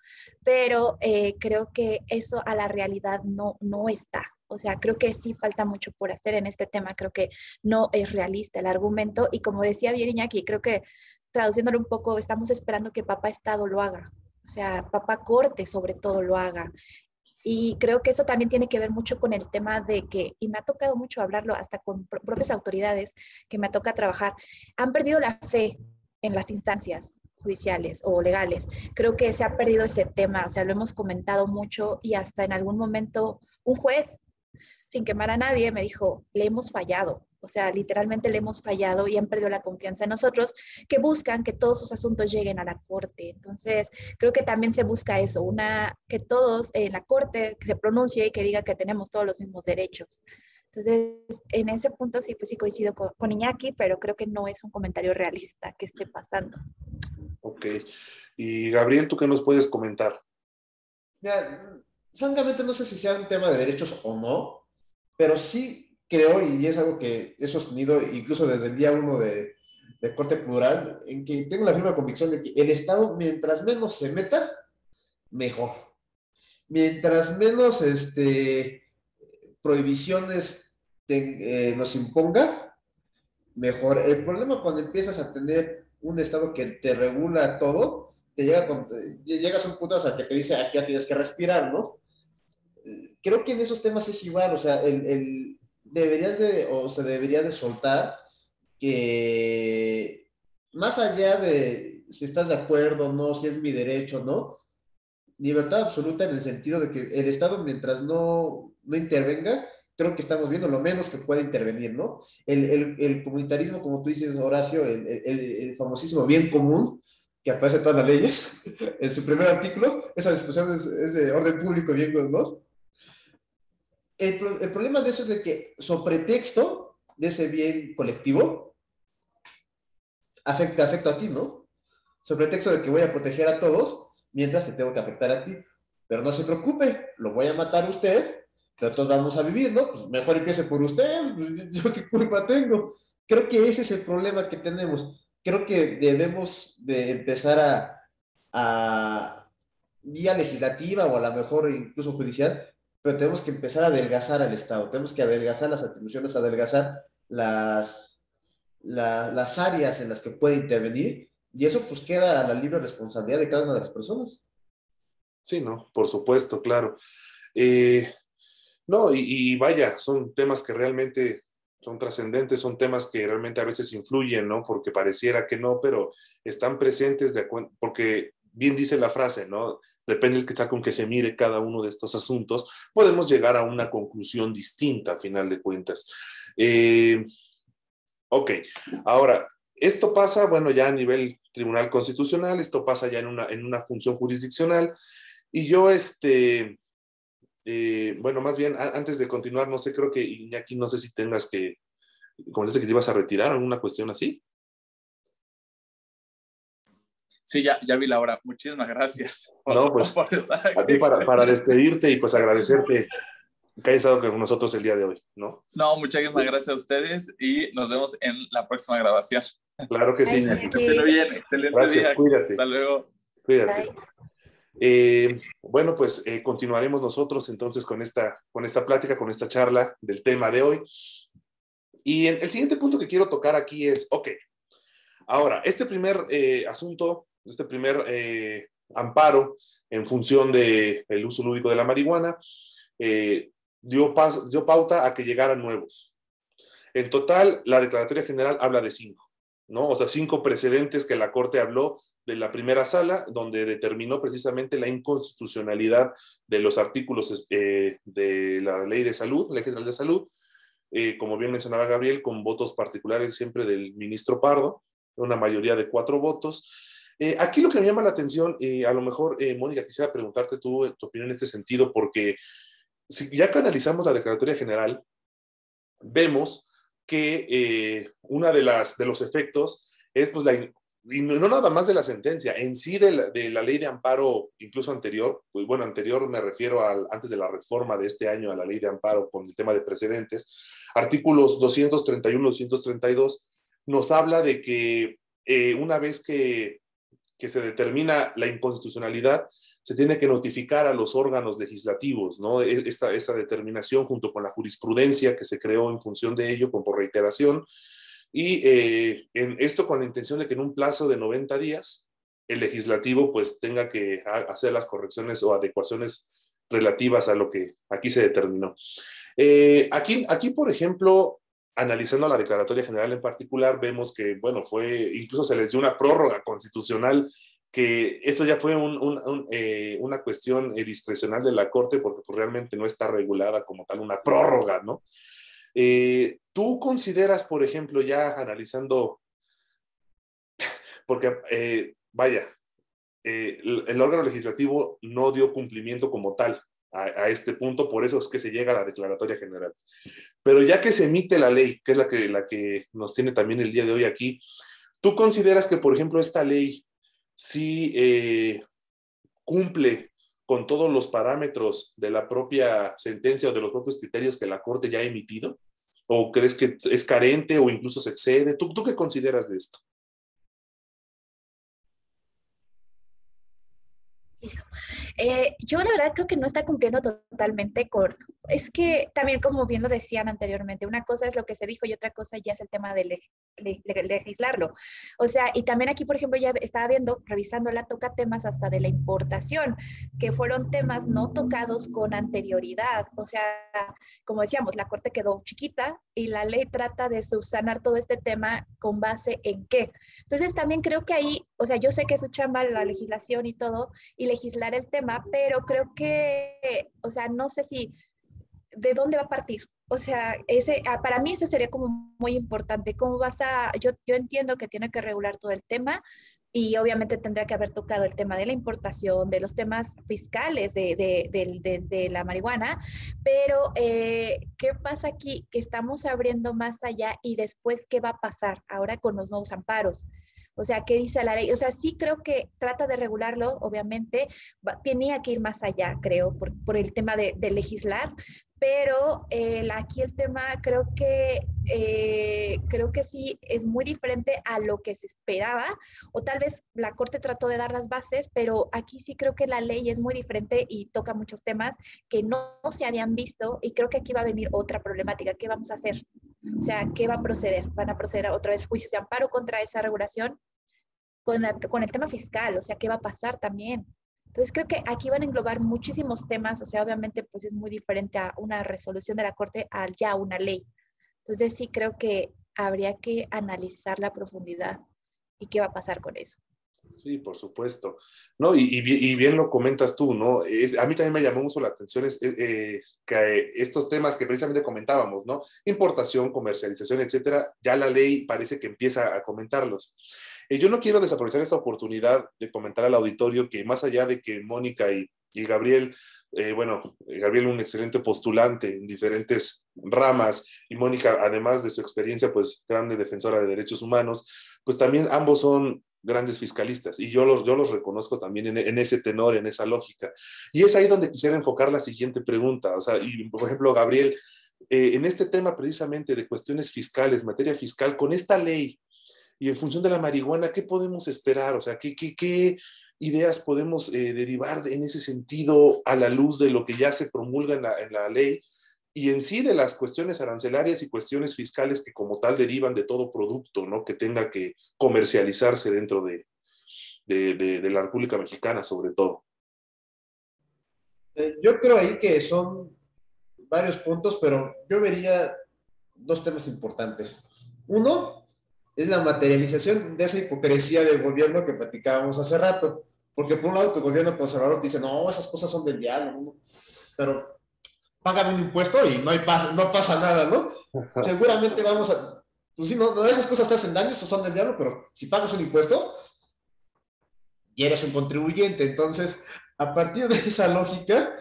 pero eh, creo que eso a la realidad no, no está. O sea, creo que sí falta mucho por hacer en este tema, creo que no es realista el argumento y como decía bien aquí creo que traduciéndolo un poco, estamos esperando que papá Estado lo haga, o sea, papá corte sobre todo lo haga. Y creo que eso también tiene que ver mucho con el tema de que, y me ha tocado mucho hablarlo hasta con propias autoridades que me toca trabajar, han perdido la fe en las instancias judiciales o legales. Creo que se ha perdido ese tema, o sea, lo hemos comentado mucho y hasta en algún momento un juez, sin quemar a nadie, me dijo, le hemos fallado. O sea, literalmente le hemos fallado y han perdido la confianza en nosotros, que buscan que todos sus asuntos lleguen a la corte. Entonces, creo que también se busca eso, una, que todos en la corte se pronuncie y que diga que tenemos todos los mismos derechos. Entonces, en ese punto sí, pues sí coincido con, con Iñaki, pero creo que no es un comentario realista que esté pasando. Ok. Y Gabriel, ¿tú qué nos puedes comentar? Ya, francamente no sé si sea un tema de derechos o no, pero sí creo, y es algo que he sostenido incluso desde el día uno de, corte plural, en que tengo la firme convicción de que el Estado, mientras menos se meta, mejor. Mientras menos este, prohibiciones eh, nos imponga, mejor. El problema cuando empiezas a tener un Estado que te regula todo, te llega llegas a un punto o que te dice, aquí ya tienes que respirar, ¿no? Creo que en esos temas es igual, o sea, el deberías de, o se debería de soltar que más allá de si estás de acuerdo o no, si es mi derecho, ¿no? Libertad absoluta en el sentido de que el Estado, mientras no, no intervenga, creo que estamos viendo lo menos que puede intervenir, ¿no? El, el, el comunitarismo, como tú dices, Horacio, el, el, famosísimo bien común, que aparece en todas las leyes, en su primer artículo, esa discusión es, de orden público bien ¿no? El, problema de eso es de que, sobre pretexto de ese bien colectivo, afecta, afecta a ti, ¿no? Sobre pretexto de que voy a proteger a todos, mientras te tengo que afectar a ti. Pero no se preocupe, lo voy a matar a usted, pero todos vamos a vivir, ¿no? Pues mejor empiece por usted, yo qué culpa tengo. Creo que ese es el problema que tenemos. Creo que debemos de empezar a, a vía legislativa o a lo mejor incluso judicial, pero tenemos que empezar a adelgazar al Estado, tenemos que adelgazar las atribuciones, adelgazar las, las áreas en las que puede intervenir y eso pues queda a la libre responsabilidad de cada una de las personas. Sí, no, por supuesto, claro. Eh, no, y, vaya, son temas que realmente son trascendentes, son temas que realmente a veces influyen, ¿no? Porque pareciera que no, pero están presentes de porque bien dice la frase, ¿no? Depende del está con que se mire cada uno de estos asuntos, podemos llegar a una conclusión distinta a final de cuentas. Eh, ok, ahora, esto pasa, bueno, ya a nivel tribunal constitucional, esto pasa ya en una, en una función jurisdiccional, y yo, este, eh, bueno, más bien, antes de continuar, no sé, creo que Iñaki, no sé si tengas que, comentaste que te ibas a retirar, alguna cuestión así. Sí, ya, ya vi la hora. Muchísimas gracias. no, pues, a ti para, para, despedirte y pues agradecerte que hayas estado con nosotros el día de hoy, ¿no? No, muchísimas gracias a ustedes y nos vemos en la próxima grabación. Claro que sí. Que bien, excelente gracias, Cuídate. Hasta luego. Cuídate. Eh, bueno, pues eh, continuaremos nosotros entonces con esta, con esta plática, con esta charla del tema de hoy. Y el siguiente punto que quiero tocar aquí es, ok, ahora, este primer eh, asunto, este primer amparo en función del el uso lúdico de la marihuana, dio, dio pauta a que llegaran nuevos. En total, la declaratoria general habla de cinco, ¿no? O sea, cinco precedentes que la Corte habló de la primera sala, donde determinó precisamente la inconstitucionalidad de los artículos eh, de la ley de salud, ley general de salud, eh, como bien mencionaba Gabriel, con votos particulares siempre del ministro Pardo, una mayoría de cuatro votos. Eh, aquí lo que me llama la atención, a lo mejor, Mónica, quisiera preguntarte tú tu opinión en este sentido, porque si ya que analizamos la declaratoria general, vemos que una de, las, de los efectos es pues, la y no nada más de la sentencia, en sí de la, ley de amparo, incluso anterior, pues bueno, anterior me refiero al, antes de la reforma de este año a la ley de amparo con el tema de precedentes, artículos 231, 232, nos habla de que eh, una vez que, que se determina la inconstitucionalidad, se tiene que notificar a los órganos legislativos, ¿no? E, esta, esta determinación junto con la jurisprudencia que se creó en función de ello, con por reiteración, y eh, en esto con la intención de que en un plazo de 90 días el legislativo pues tenga que hacer las correcciones o adecuaciones relativas a lo que aquí se determinó. Eh, aquí, aquí, por ejemplo, analizando la Declaratoria General en particular, vemos que, bueno, fue, incluso se les dio una prórroga constitucional, que esto ya fue eh, una cuestión discrecional de la Corte, porque pues, realmente no está regulada como tal una prórroga, ¿no? Eh, ¿Tú consideras, por ejemplo, ya analizando, porque, eh, vaya, eh, el, órgano legislativo no dio cumplimiento como tal a, este punto, por eso es que se llega a la declaratoria general. Pero ya que se emite la ley, que es la que, la que nos tiene también el día de hoy aquí, ¿tú consideras que, por ejemplo, esta ley sí cumple con todos los parámetros de la propia sentencia o de los propios criterios que la Corte ya ha emitido? ¿O crees que es carente o incluso se excede? ¿Tú, tú qué consideras de esto? Eh, yo la verdad creo que no está cumpliendo totalmente con, es que también como bien lo decían anteriormente, una cosa es lo que se dijo y otra cosa ya es el tema legislarlo. O sea, y también aquí, por ejemplo, ya estaba viendo, revisándola, toca temas hasta de la importación, que fueron temas no tocados con anterioridad. O sea, como decíamos, la corte quedó chiquita y la ley trata de subsanar todo este tema con base en qué. Entonces también creo que ahí, o sea, yo sé que es su chamba la legislación y todo, y legislar el tema, pero creo que, o sea, no sé si, ¿de dónde va a partir? O sea, ese, ah, para mí ese sería como muy importante. ¿Cómo vas a, yo, yo entiendo que tiene que regular todo el tema y obviamente tendrá que haber tocado el tema de la importación, de los temas fiscales de, de, de, la marihuana, pero eh, ¿qué pasa aquí? Que estamos abriendo más allá y después, ¿qué va a pasar ahora con los nuevos amparos? O sea, ¿qué dice la ley? O sea, sí creo que trata de regularlo, obviamente, tenía que ir más allá, creo, por, el tema de, legislar, pero aquí el tema creo que, eh, creo que sí es muy diferente a lo que se esperaba, o tal vez la Corte trató de dar las bases, pero aquí sí creo que la ley es muy diferente y toca muchos temas que no, se habían visto y creo que aquí va a venir otra problemática. ¿Qué vamos a hacer? O sea, ¿qué va a proceder? ¿Van a proceder otra vez juicios de amparo contra esa regulación? Con, con el tema fiscal, o sea, ¿qué va a pasar también? Entonces creo que aquí van a englobar muchísimos temas, o sea, obviamente pues es muy diferente a una resolución de la Corte a ya una ley. Entonces sí creo que habría que analizar la profundidad y qué va a pasar con eso. Sí, por supuesto. No, y, bien lo comentas tú, ¿no? a mí también me llamó mucho la atención es, eh, eh, que estos temas que precisamente comentábamos, ¿no? Importación, comercialización, etcétera, ya la ley parece que empieza a comentarlos. Eh, yo no quiero desaprovechar esta oportunidad de comentar al auditorio que más allá de que Mónica y, Gabriel, bueno, Gabriel un excelente postulante en diferentes ramas y Mónica, además de su experiencia, pues grande defensora de derechos humanos, pues también ambos son grandes fiscalistas y yo los, yo los reconozco también en, ese tenor, en esa lógica. Y es ahí donde quisiera enfocar la siguiente pregunta. O sea, y por ejemplo, Gabriel, eh, en este tema precisamente de cuestiones fiscales, materia fiscal, con esta ley y en función de la marihuana, ¿qué podemos esperar? O sea, ¿qué, qué, qué ideas podemos eh, derivar en ese sentido a la luz de lo que ya se promulga en la, en la ley? Y en sí de las cuestiones arancelarias y cuestiones fiscales que como tal derivan de todo producto, ¿no? Que tenga que comercializarse dentro de, de, la República Mexicana, sobre todo. Eh, yo creo ahí que son varios puntos, pero yo vería dos temas importantes. Uno es la materialización de esa hipocresía del gobierno que platicábamos hace rato, porque por un lado tu gobierno conservador te dice, no, esas cosas son del diálogo, pero págame un impuesto y no, hay no pasa nada, ¿no? Seguramente vamos a, pues sí, no, no esas cosas te hacen daño, eso son del diablo, pero si pagas un impuesto y eres un contribuyente, entonces, a partir de esa lógica,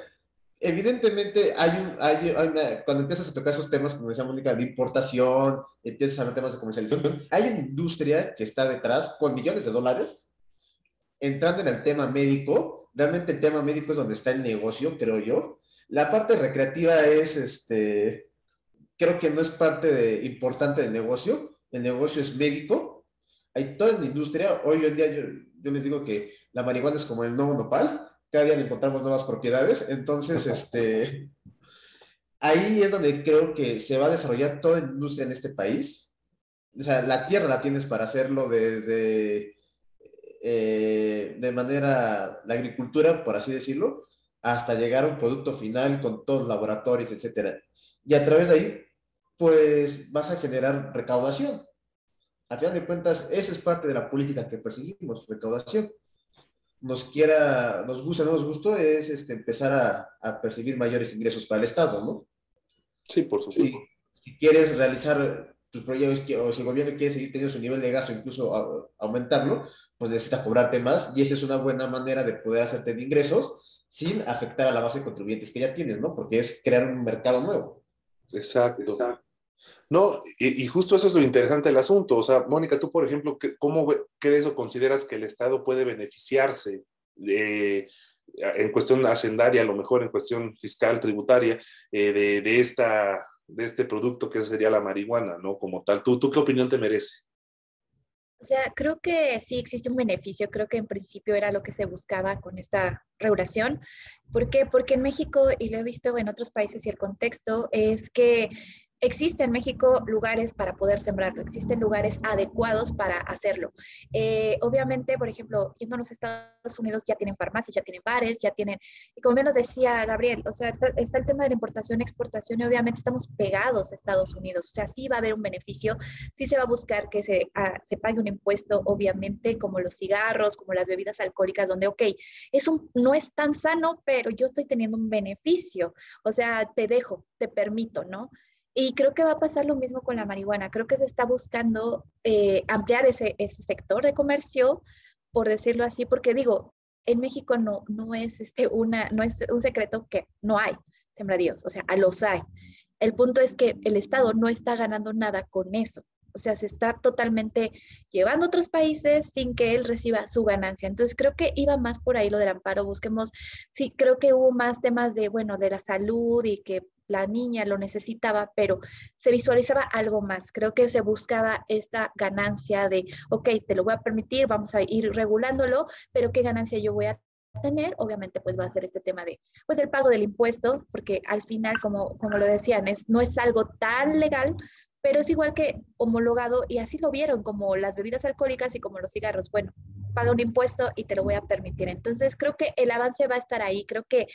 evidentemente hay un, hay, una, cuando empiezas a tocar esos temas, como decía Mónica, de importación, empiezas a ver temas de comercialización, hay una industria que está detrás con millones de dólares, entrando en el tema médico, realmente el tema médico es donde está el negocio, creo yo, la parte recreativa es, este, creo que no es parte importante del negocio. El negocio es médico. Hay toda la industria. Hoy en día yo, les digo que la marihuana es como el nuevo nopal. Cada día le encontramos nuevas propiedades. Entonces, este, ahí es donde creo que se va a desarrollar toda la industria en este país. O sea, la tierra la tienes para hacerlo desde, eh, de manera, la agricultura, por así decirlo, hasta llegar a un producto final con todos los laboratorios, etcétera. Y a través de ahí, pues vas a generar recaudación. Al final de cuentas, esa es parte de la política que perseguimos, recaudación. Nos quiera, nos gusta o no nos gusta, es este, empezar a, a, percibir mayores ingresos para el Estado, ¿no? Sí, por supuesto. Si, quieres realizar proyectos, o si el gobierno quiere seguir teniendo su nivel de gasto, incluso aumentarlo, pues necesita cobrarte más, y esa es una buena manera de poder hacerte de ingresos sin afectar a la base de contribuyentes que ya tienes, ¿no? Porque es crear un mercado nuevo. Exacto. No, y, justo eso es lo interesante del asunto. O sea, Mónica, tú, por ejemplo, ¿cómo crees o consideras que el Estado puede beneficiarse de, en cuestión hacendaria, a lo mejor en cuestión fiscal, tributaria, eh, de, de, esta, de este producto que sería la marihuana, ¿no? Como tal. ¿Tú, ¿Tú qué opinión te merece? O sea, creo que sí existe un beneficio, creo que en principio era lo que se buscaba con esta regulación. ¿Por qué? Porque en México, y lo he visto en otros países y el contexto, es que Existen en México lugares para poder sembrarlo, existen lugares adecuados para hacerlo. Eh, obviamente, por ejemplo, yéndonos a Estados Unidos ya tienen farmacias, ya tienen bares, ya tienen, y como bien decía Gabriel, o sea, está, el tema de la importación, exportación, y obviamente estamos pegados a Estados Unidos, o sea, sí va a haber un beneficio, sí se va a buscar que se, se pague un impuesto, obviamente, como los cigarros, como las bebidas alcohólicas, donde, ok, es un, no es tan sano, pero yo estoy teniendo un beneficio, o sea, te dejo, te permito, ¿no? Y creo que va a pasar lo mismo con la marihuana. Creo que se está buscando eh, ampliar ese, ese sector de comercio, por decirlo así, porque digo, en México no, no, es, este una, no es un secreto que no hay sembradíos, o sea, a los hay. El punto es que el Estado no está ganando nada con eso. O sea, se está totalmente llevando a otros países sin que él reciba su ganancia. Entonces, creo que iba más por ahí lo del amparo. Busquemos, sí, creo que hubo más temas de, bueno, de la salud y que la niña lo necesitaba, pero se visualizaba algo más. Creo que se buscaba esta ganancia de, ok, te lo voy a permitir, vamos a ir regulándolo, pero ¿qué ganancia yo voy a tener? Obviamente, pues va a ser este tema de, pues el pago del impuesto, porque al final, como, como lo decían, es, no es algo tan legal, pero es igual que homologado y así lo vieron como las bebidas alcohólicas y como los cigarros. Bueno, paga un impuesto y te lo voy a permitir. Entonces, creo que el avance va a estar ahí. Creo que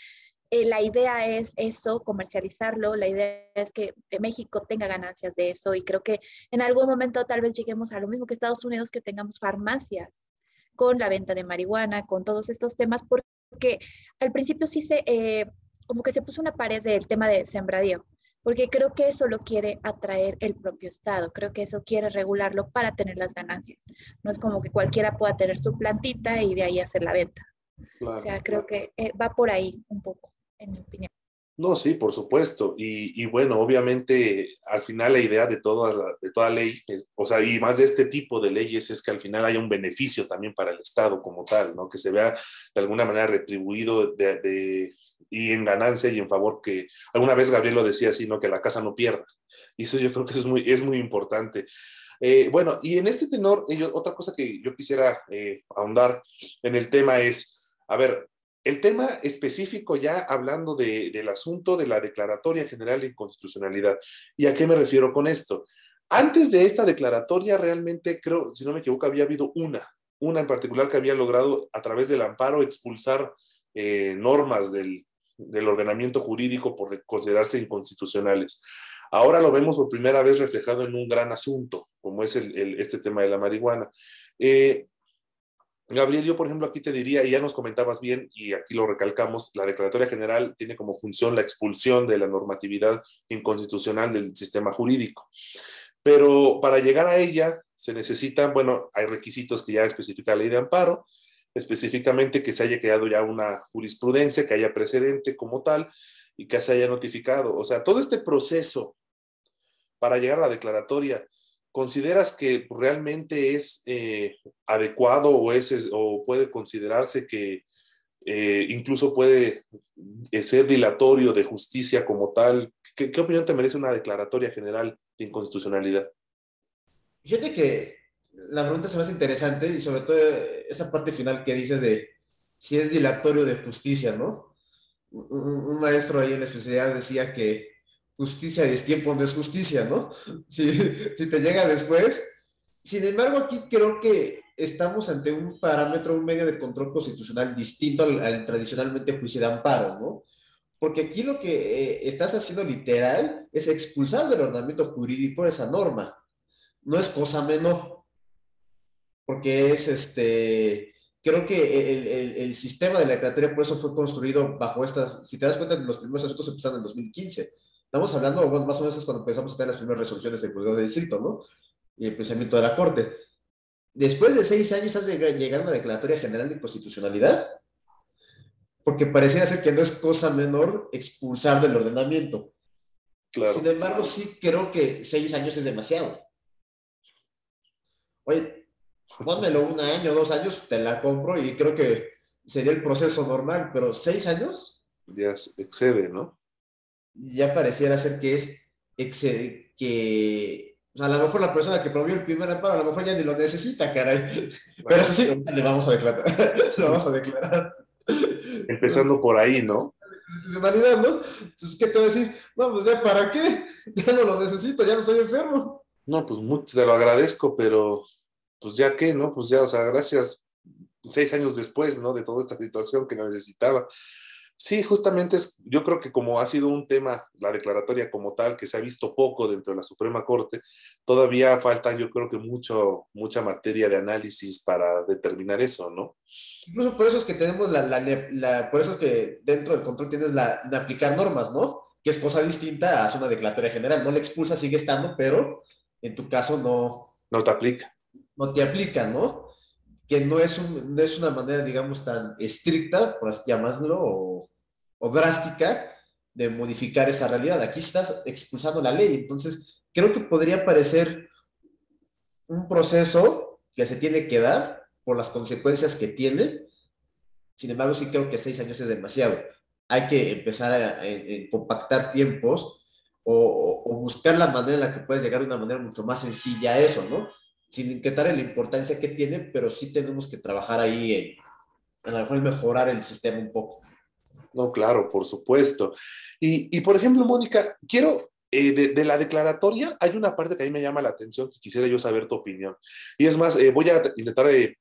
eh, la idea es eso, comercializarlo, la idea es que México tenga ganancias de eso y creo que en algún momento tal vez lleguemos a lo mismo que Estados Unidos, que tengamos farmacias con la venta de marihuana, con todos estos temas, porque al principio sí se, eh, como que se puso una pared del tema de sembradío, porque creo que eso lo quiere atraer el propio Estado, creo que eso quiere regularlo para tener las ganancias. No es como que cualquiera pueda tener su plantita y de ahí hacer la venta. o sea, creo que eh, va por ahí un poco en mi opinión. No, sí, por supuesto. Y, bueno, obviamente al final la idea de toda, de toda ley, o sea, y más de este tipo de leyes es que al final haya un beneficio también para el Estado como tal, ¿no? Que se vea de alguna manera retribuido de, y en ganancia y en favor que, alguna vez Gabriel lo decía así, ¿no? Que la casa no pierda. Y eso yo creo que es muy, es muy importante. Eh, bueno, y en este tenor, otra cosa que yo quisiera eh, ahondar en el tema es, a ver, el tema específico ya hablando del asunto de la Declaratoria General de Inconstitucionalidad. ¿Y a qué me refiero con esto? Antes de esta declaratoria, realmente creo, si no me equivoco, había habido una, una en particular que había logrado a través del amparo expulsar eh, normas del, ordenamiento jurídico por considerarse inconstitucionales. Ahora lo vemos por primera vez reflejado en un gran asunto, como es este tema de la marihuana. Eh, Gabriel, yo por ejemplo aquí te diría, y ya nos comentabas bien, y aquí lo recalcamos, la Declaratoria General tiene como función la expulsión de la normatividad inconstitucional del sistema jurídico. Pero para llegar a ella se necesitan, bueno, hay requisitos que ya especifica la ley de amparo, específicamente que se haya creado ya una jurisprudencia, que haya precedente como tal y que se haya notificado. O sea, todo este proceso para llegar a la declaratoria ¿Consideras que realmente es eh, adecuado o, es, o puede considerarse que eh, incluso puede eh, ser dilatorio de justicia como tal? ¿Qué, opinión te merece una declaratoria general de inconstitucionalidad? Fíjate que la pregunta es más interesante y sobre todo esa parte final que dices de si es dilatorio de justicia, ¿no? Un, maestro ahí en especialidad decía que justicia y es tiempo no es justicia, ¿no? Si, si te llega después. Sin embargo, aquí creo que estamos ante un parámetro, un medio de control constitucional distinto al, tradicionalmente juicio de amparo, ¿no? Porque aquí lo que eh, estás haciendo literal es expulsar del ordenamiento jurídico esa norma. No es cosa menor. Porque es este. Creo que el, el, el sistema de la declaratoria por eso fue construido bajo estas. Si te das cuenta, los primeros asuntos empezaron en 2015 Estamos hablando, más o menos es cuando empezamos a tener las primeras resoluciones del Juzgado de Distrito, ¿no? Y el pensamiento de la Corte. Después de seis años has de llegar a una declaratoria general de constitucionalidad, porque pareciera ser que no es cosa menor expulsar del ordenamiento. Claro. Sin embargo, sí creo que seis años es demasiado. Oye, pónmelo un año, dos años, te la compro y creo que sería el proceso normal, pero seis años. Ya excede, ¿no? Ya pareciera ser que es que O sea, a lo mejor la persona que promovió el primer amparo, a lo mejor ya ni lo necesita, caray. Pero eso sí, le vamos a declarar. le vamos a declarar. Empezando por ahí, ¿no? Institucionalidad, ¿no? Entonces, ¿qué te voy a decir? No, pues ya, ¿para qué? Ya no lo necesito, ya no estoy enfermo. No, pues mucho te lo agradezco, pero pues ya qué, ¿no? Pues ya, o sea, gracias seis años después, ¿no? De toda esta situación que no necesitaba. Sí, justamente es, yo creo que como ha sido un tema, la declaratoria como tal, que se ha visto poco dentro de la Suprema Corte, todavía falta yo creo que mucho, mucha materia de análisis para determinar eso, ¿no? Incluso por eso es que tenemos la, la, por eso es que dentro del control tienes la de aplicar normas, ¿no? Que es cosa distinta a hacer una declaratoria general. No la expulsa, sigue estando, pero en tu caso no... No te aplica. No te aplica, ¿no? Que no es, una manera, digamos, tan estricta, por así llamarlo, o, o, drástica de modificar esa realidad. Aquí estás expulsando la ley, entonces creo que podría parecer un proceso que se tiene que dar por las consecuencias que tiene. Sin embargo, sí creo que seis años es demasiado. Hay que empezar a, compactar tiempos o, o, buscar la manera en la que puedes llegar de una manera mucho más sencilla a eso, ¿no? Sin quitarle la importancia que tiene, pero sí tenemos que trabajar ahí en, a lo mejor mejorar el sistema un poco. No, claro, por supuesto. Y, y por ejemplo, Mónica, quiero, eh, de, la declaratoria, hay una parte que a mí me llama la atención que quisiera yo saber tu opinión. Y es más, eh, voy a intentar eh,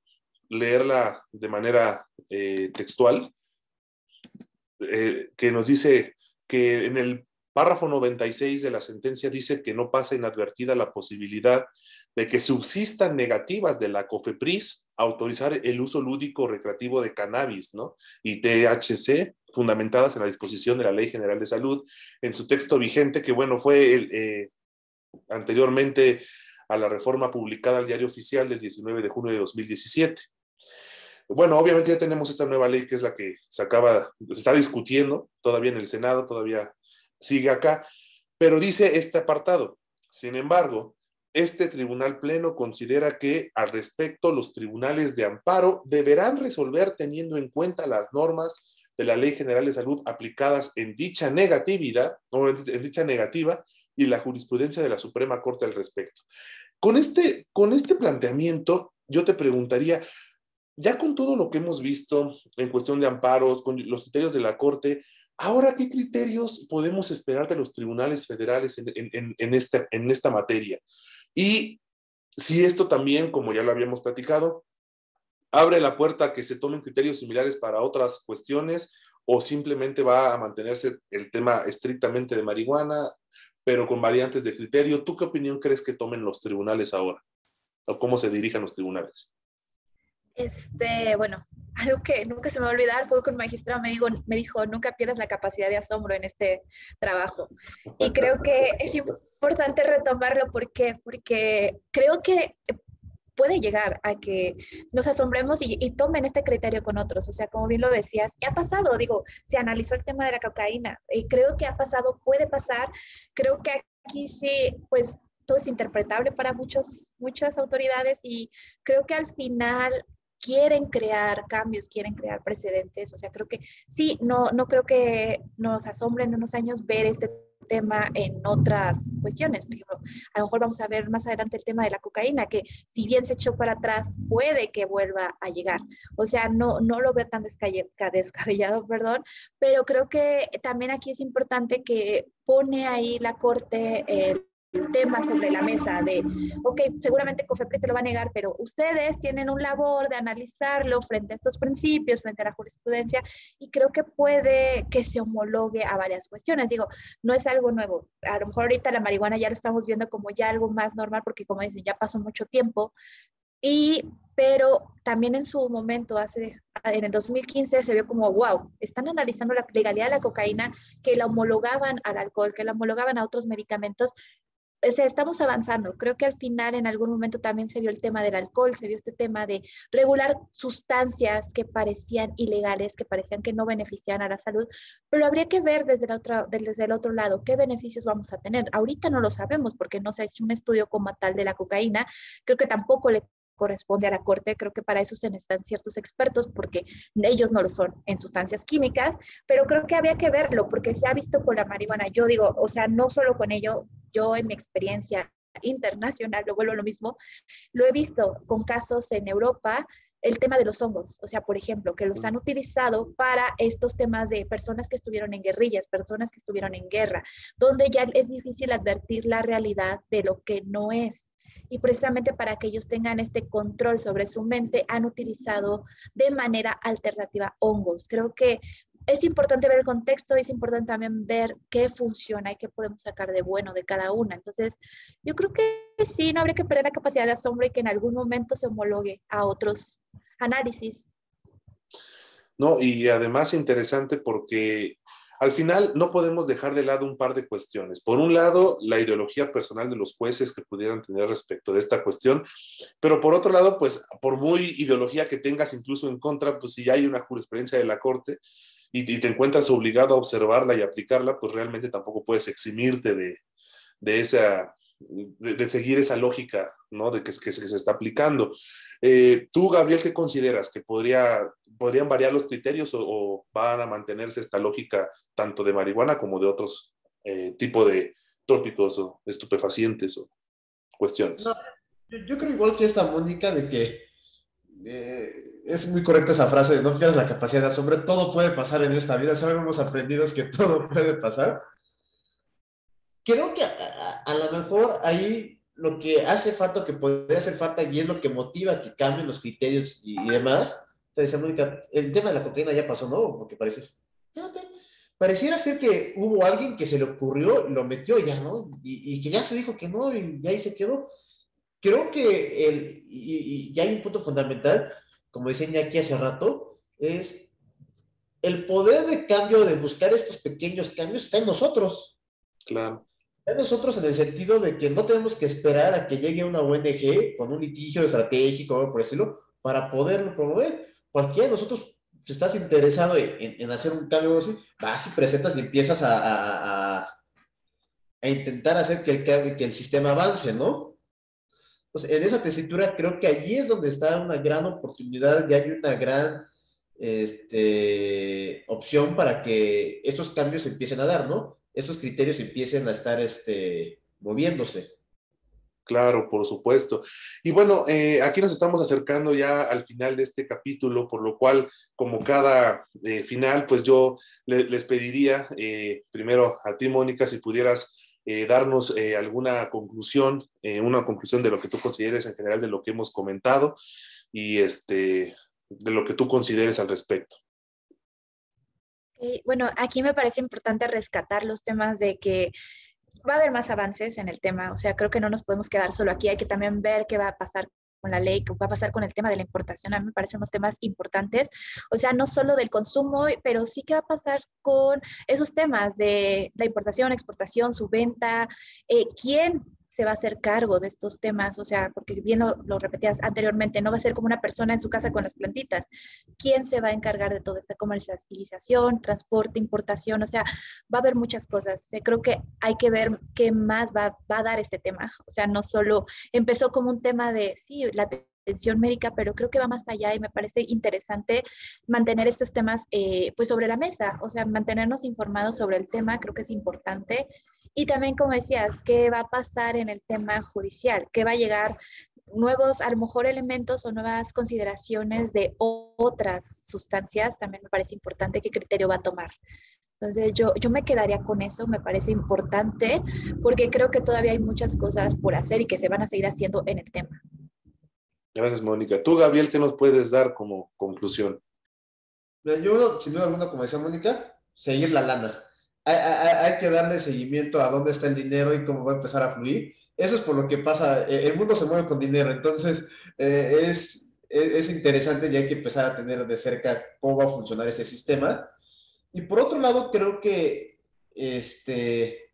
leerla de manera textual, que nos dice que en el párrafo 96 de la sentencia dice que no pasa inadvertida la posibilidad de que subsistan negativas de la COFEPRIS autorizar el uso lúdico recreativo de cannabis ¿no? y THC fundamentadas en la disposición de la Ley General de Salud en su texto vigente, que bueno, fue eh, anteriormente a la reforma publicada al Diario Oficial del 19 de junio de 2017. Bueno, obviamente ya tenemos esta nueva ley que es la que se acaba, se está discutiendo todavía en el Senado, todavía sigue acá, pero dice este apartado. Sin embargo, este tribunal pleno considera que al respecto los tribunales de amparo deberán resolver teniendo en cuenta las normas de la Ley General de Salud aplicadas en dicha negatividad o en dicha negativa y la jurisprudencia de la Suprema Corte al respecto. Con este, con este planteamiento, yo te preguntaría, ya con todo lo que hemos visto en cuestión de amparos, con los criterios de la Corte, ahora, ¿qué criterios podemos esperar de los tribunales federales en, en, esta, en esta materia? Y si esto también, como ya lo habíamos platicado, abre la puerta a que se tomen criterios similares para otras cuestiones o simplemente va a mantenerse el tema estrictamente de marihuana, pero con variantes de criterio. ¿Tú qué opinión crees que tomen los tribunales ahora? ¿O cómo se dirijan los tribunales? Este, bueno, algo que nunca se me va a olvidar fue que un magistrado me dijo, me dijo, nunca pierdas la capacidad de asombro en este trabajo. Y creo que es importante retomarlo porque, porque creo que puede llegar a que nos asombremos y, tomen este criterio con otros. O sea, como bien lo decías, ¿qué ha pasado? Digo, se analizó el tema de la cocaína y creo que ha pasado, puede pasar. Creo que aquí sí, pues todo es interpretable para muchos, muchas autoridades y creo que al final quieren crear cambios, quieren crear precedentes. O sea, creo que sí, no, no creo que nos asombre en unos años ver este tema en otras cuestiones. Por ejemplo, a lo mejor vamos a ver más adelante el tema de la cocaína, que si bien se echó para atrás, puede que vuelva a llegar. O sea, no, no lo veo tan descabellado, perdón, pero creo que también aquí es importante que pone ahí la Corte el tema sobre la mesa de, ok, seguramente COFEPRIS te lo va a negar, pero ustedes tienen un labor de analizarlo frente a estos principios, frente a la jurisprudencia, y creo que puede que se homologue a varias cuestiones. Digo, no es algo nuevo. A lo mejor ahorita la marihuana ya lo estamos viendo como ya algo más normal, porque como dicen, ya pasó mucho tiempo, y, pero también en su momento, hace, en el 2015, se vio como, wow, están analizando la legalidad de la cocaína, que la homologaban al alcohol, que la homologaban a otros medicamentos, o sea, estamos avanzando. Creo que al final en algún momento también se vio el tema del alcohol, se vio este tema de regular sustancias que parecían ilegales, que parecían que no beneficiaban a la salud, pero habría que ver desde el otro, desde el otro lado qué beneficios vamos a tener. Ahorita no lo sabemos porque no se ha hecho un estudio como tal de la cocaína. Creo que tampoco le corresponde a la Corte. Creo que para eso se necesitan ciertos expertos porque ellos no lo son en sustancias químicas, pero creo que había que verlo porque se ha visto con la marihuana. Yo digo, o sea, no solo con ello, yo en mi experiencia internacional, lo vuelvo a lo mismo, lo he visto con casos en Europa, el tema de los hongos, o sea, por ejemplo, que los han utilizado para estos temas de personas que estuvieron en guerrillas, personas que estuvieron en guerra, donde ya es difícil advertir la realidad de lo que no es. Y precisamente para que ellos tengan este control sobre su mente, han utilizado de manera alternativa hongos. Creo que es importante ver el contexto, es importante también ver qué funciona y qué podemos sacar de bueno de cada una. Entonces, yo creo que sí, no habría que perder la capacidad de asombro y que en algún momento se homologue a otros análisis. No, y además interesante porque al final no podemos dejar de lado un par de cuestiones. Por un lado, la ideología personal de los jueces que pudieran tener respecto de esta cuestión, pero por otro lado, pues por muy ideología que tengas incluso en contra, pues si hay una jurisprudencia de la Corte, y, te encuentras obligado a observarla y aplicarla, pues realmente tampoco puedes eximirte de, de esa, de, seguir esa lógica, ¿no? De que, que, se, está aplicando. Eh, tú, Gabriel, ¿qué consideras? ¿Que podría, podrían variar los criterios o, van a mantenerse esta lógica tanto de marihuana como de otros eh, tipos de trópicos o estupefacientes o cuestiones? yo, creo igual que esta Mónica de que eh, es muy correcta esa frase de no pierdas la capacidad de asombro, todo puede pasar en esta vida, sabemos aprendidos que todo puede pasar. Creo que a, lo mejor ahí lo que hace falta, que podría hacer falta, y es lo que motiva que cambien los criterios y, demás, el tema de la cocaína ya pasó, ¿no? Porque parece, fíjate, pareciera ser que hubo alguien que se le ocurrió, lo metió ya, ¿no? Y, y que ya se dijo que no, y ahí se quedó creo que el, y, y, hay un punto fundamental, como decía aquí hace rato, es el poder de cambio, de buscar estos pequeños cambios, está en nosotros. Claro. Nosotros en el sentido de que no tenemos que esperar a que llegue una ONG con un litigio estratégico, por decirlo, para poderlo promover. Cualquiera de nosotros, si estás interesado en, hacer un cambio así, vas y presentas y empiezas a, a, intentar hacer que el, que el sistema avance, ¿no? Pues en esa tesitura creo que allí es donde está una gran oportunidad y hay una gran este, opción para que estos cambios empiecen a dar, ¿no? Estos criterios empiecen a estar este, moviéndose. Claro, por supuesto. Y bueno, eh, aquí nos estamos acercando ya al final de este capítulo, por lo cual, como cada eh, final, pues yo les pediría eh, primero a ti, Mónica, si pudieras darnos alguna conclusión, una conclusión de lo que tú consideres en general de lo que hemos comentado y este, de lo que tú consideres al respecto. Bueno, aquí me parece importante rescatar los temas de que va a haber más avances en el tema, o sea, creo que no nos podemos quedar solo aquí, hay que también ver qué va a pasar con la ley, qué va a pasar con el tema de la importación, a mí me parecen los temas importantes, o sea, no solo del consumo, pero sí qué va a pasar con esos temas de la importación, exportación, su venta, eh, quién se va a hacer cargo de estos temas, o sea, porque bien lo, repetías anteriormente, no va a ser como una persona en su casa con las plantitas. ¿Quién se va a encargar de toda esta comercialización, transporte, importación? O sea, va a haber muchas cosas. Creo que hay que ver qué más va, a dar este tema. O sea, no solo empezó como un tema de, sí, la atención médica, pero creo que va más allá y me parece interesante mantener estos temas eh, pues sobre la mesa, o sea, mantenernos informados sobre el tema, creo que es importante y también, como decías, ¿qué va a pasar en el tema judicial? ¿Qué va a llegar nuevos, a lo mejor, elementos o nuevas consideraciones de otras sustancias? También me parece importante qué criterio va a tomar. Entonces, yo, yo me quedaría con eso, me parece importante, porque creo que todavía hay muchas cosas por hacer y que se van a seguir haciendo en el tema. Gracias, Mónica. Tú, Gabriel, ¿qué nos puedes dar como conclusión? Yo, sin duda alguna, como decía Mónica, seguir la lana hay, que darle seguimiento a dónde está el dinero y cómo va a empezar a fluir. Eso es por lo que pasa. Eh, el mundo se mueve con dinero, entonces eh, es, es, interesante y hay que empezar a tener de cerca cómo va a funcionar ese sistema. Y por otro lado, creo que este,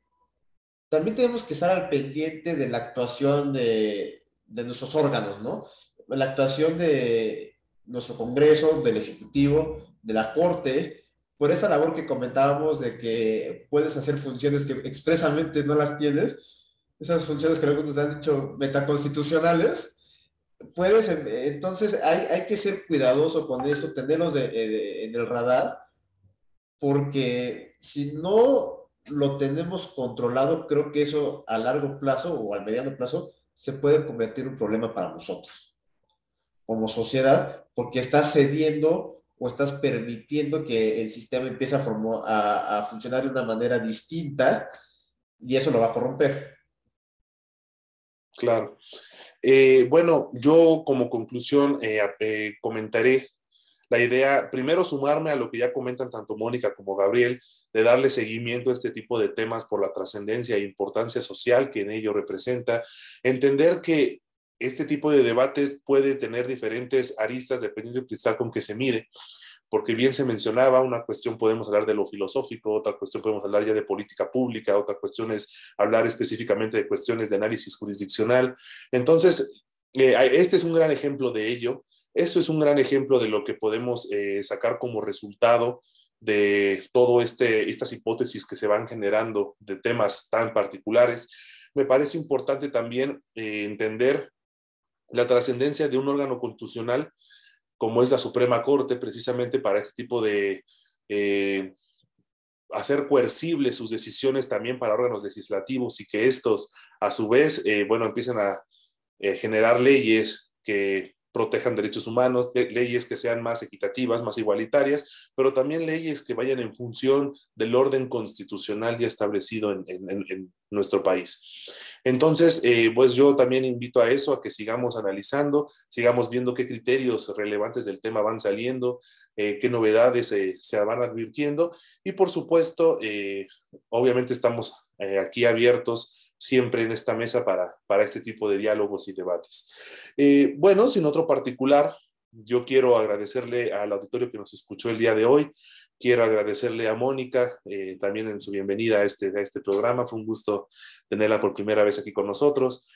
también tenemos que estar al pendiente de la actuación de, de nuestros órganos, ¿no? La actuación de nuestro Congreso, del Ejecutivo, de la Corte, por esa labor que comentábamos de que puedes hacer funciones que expresamente no las tienes, esas funciones que algunos han dicho metaconstitucionales, puedes, entonces hay, hay que ser cuidadoso con eso, tenerlos en el radar, porque si no lo tenemos controlado, creo que eso a largo plazo o al mediano plazo se puede convertir en un problema para nosotros como sociedad, porque estás cediendo o estás permitiendo que el sistema empiece a, a, funcionar de una manera distinta y eso lo va a corromper. Claro. Eh, bueno, yo como conclusión eh, eh, comentaré la idea, primero sumarme a lo que ya comentan tanto Mónica como Gabriel, de darle seguimiento a este tipo de temas por la trascendencia e importancia social que en ello representa, entender que este tipo de debates puede tener diferentes aristas dependiendo del cristal con que se mire, porque bien se mencionaba, una cuestión podemos hablar de lo filosófico, otra cuestión podemos hablar ya de política pública, otra cuestión es hablar específicamente de cuestiones de análisis jurisdiccional. Entonces, eh, este es un gran ejemplo de ello. Esto es un gran ejemplo de lo que podemos eh, sacar como resultado de todo este, estas hipótesis que se van generando de temas tan particulares. Me parece importante también eh, entender la trascendencia de un órgano constitucional como es la Suprema Corte, precisamente para este tipo de eh, hacer coercibles sus decisiones también para órganos legislativos y que estos, a su vez, eh, bueno, empiecen a generar leyes que protejan derechos humanos, leyes que sean más equitativas, más igualitarias, pero también leyes que vayan en función del orden constitucional ya establecido en, nuestro país. Entonces, eh, pues yo también invito a eso, a que sigamos analizando, sigamos viendo qué criterios relevantes del tema van saliendo, eh, qué novedades se van advirtiendo y por supuesto, eh, obviamente estamos aquí abiertos siempre en esta mesa para, para este tipo de diálogos y debates. Eh, bueno, sin otro particular, yo quiero agradecerle al auditorio que nos escuchó el día de hoy. Quiero agradecerle a Mónica eh, también en su bienvenida a este, a este programa. Fue un gusto tenerla por primera vez aquí con nosotros.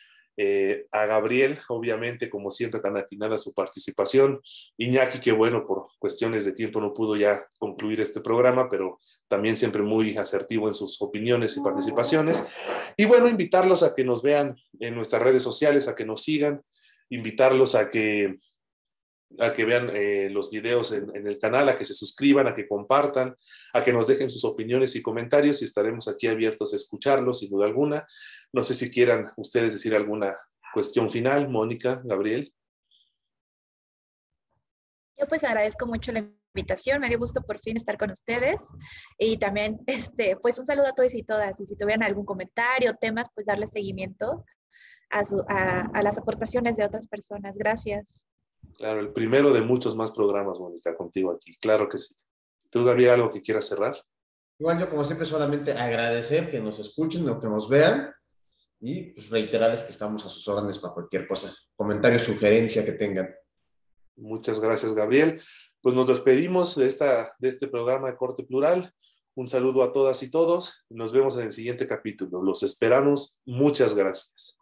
Eh, a Gabriel, obviamente, como siempre, tan atinada su participación. Iñaki, que bueno, por cuestiones de tiempo no pudo ya concluir este programa, pero también siempre muy asertivo en sus opiniones y participaciones. Y bueno, invitarlos a que nos vean en nuestras redes sociales, a que nos sigan, invitarlos a que a que vean eh, los videos en, el canal, a que se suscriban, a que compartan, a que nos dejen sus opiniones y comentarios y estaremos aquí abiertos a escucharlos, sin duda alguna. No sé si quieran ustedes decir alguna cuestión final, Mónica, Gabriel. Yo pues agradezco mucho la invitación, me dio gusto por fin estar con ustedes y también este, pues un saludo a todos y todas y si tuvieran algún comentario, temas, pues darle seguimiento a, a las aportaciones de otras personas. Gracias. Claro, el primero de muchos más programas, Mónica, contigo aquí. Claro que sí. ¿Tú, Gabriel, algo que quieras cerrar? Igual yo, como siempre, solamente agradecer que nos escuchen o que nos vean y pues reiterarles que estamos a sus órdenes para cualquier cosa, comentario, sugerencia que tengan. Muchas gracias, Gabriel. Pues nos despedimos de, esta, de este programa de Corte Plural. Un saludo a todas y todos. Nos vemos en el siguiente capítulo. Los esperamos. Muchas gracias.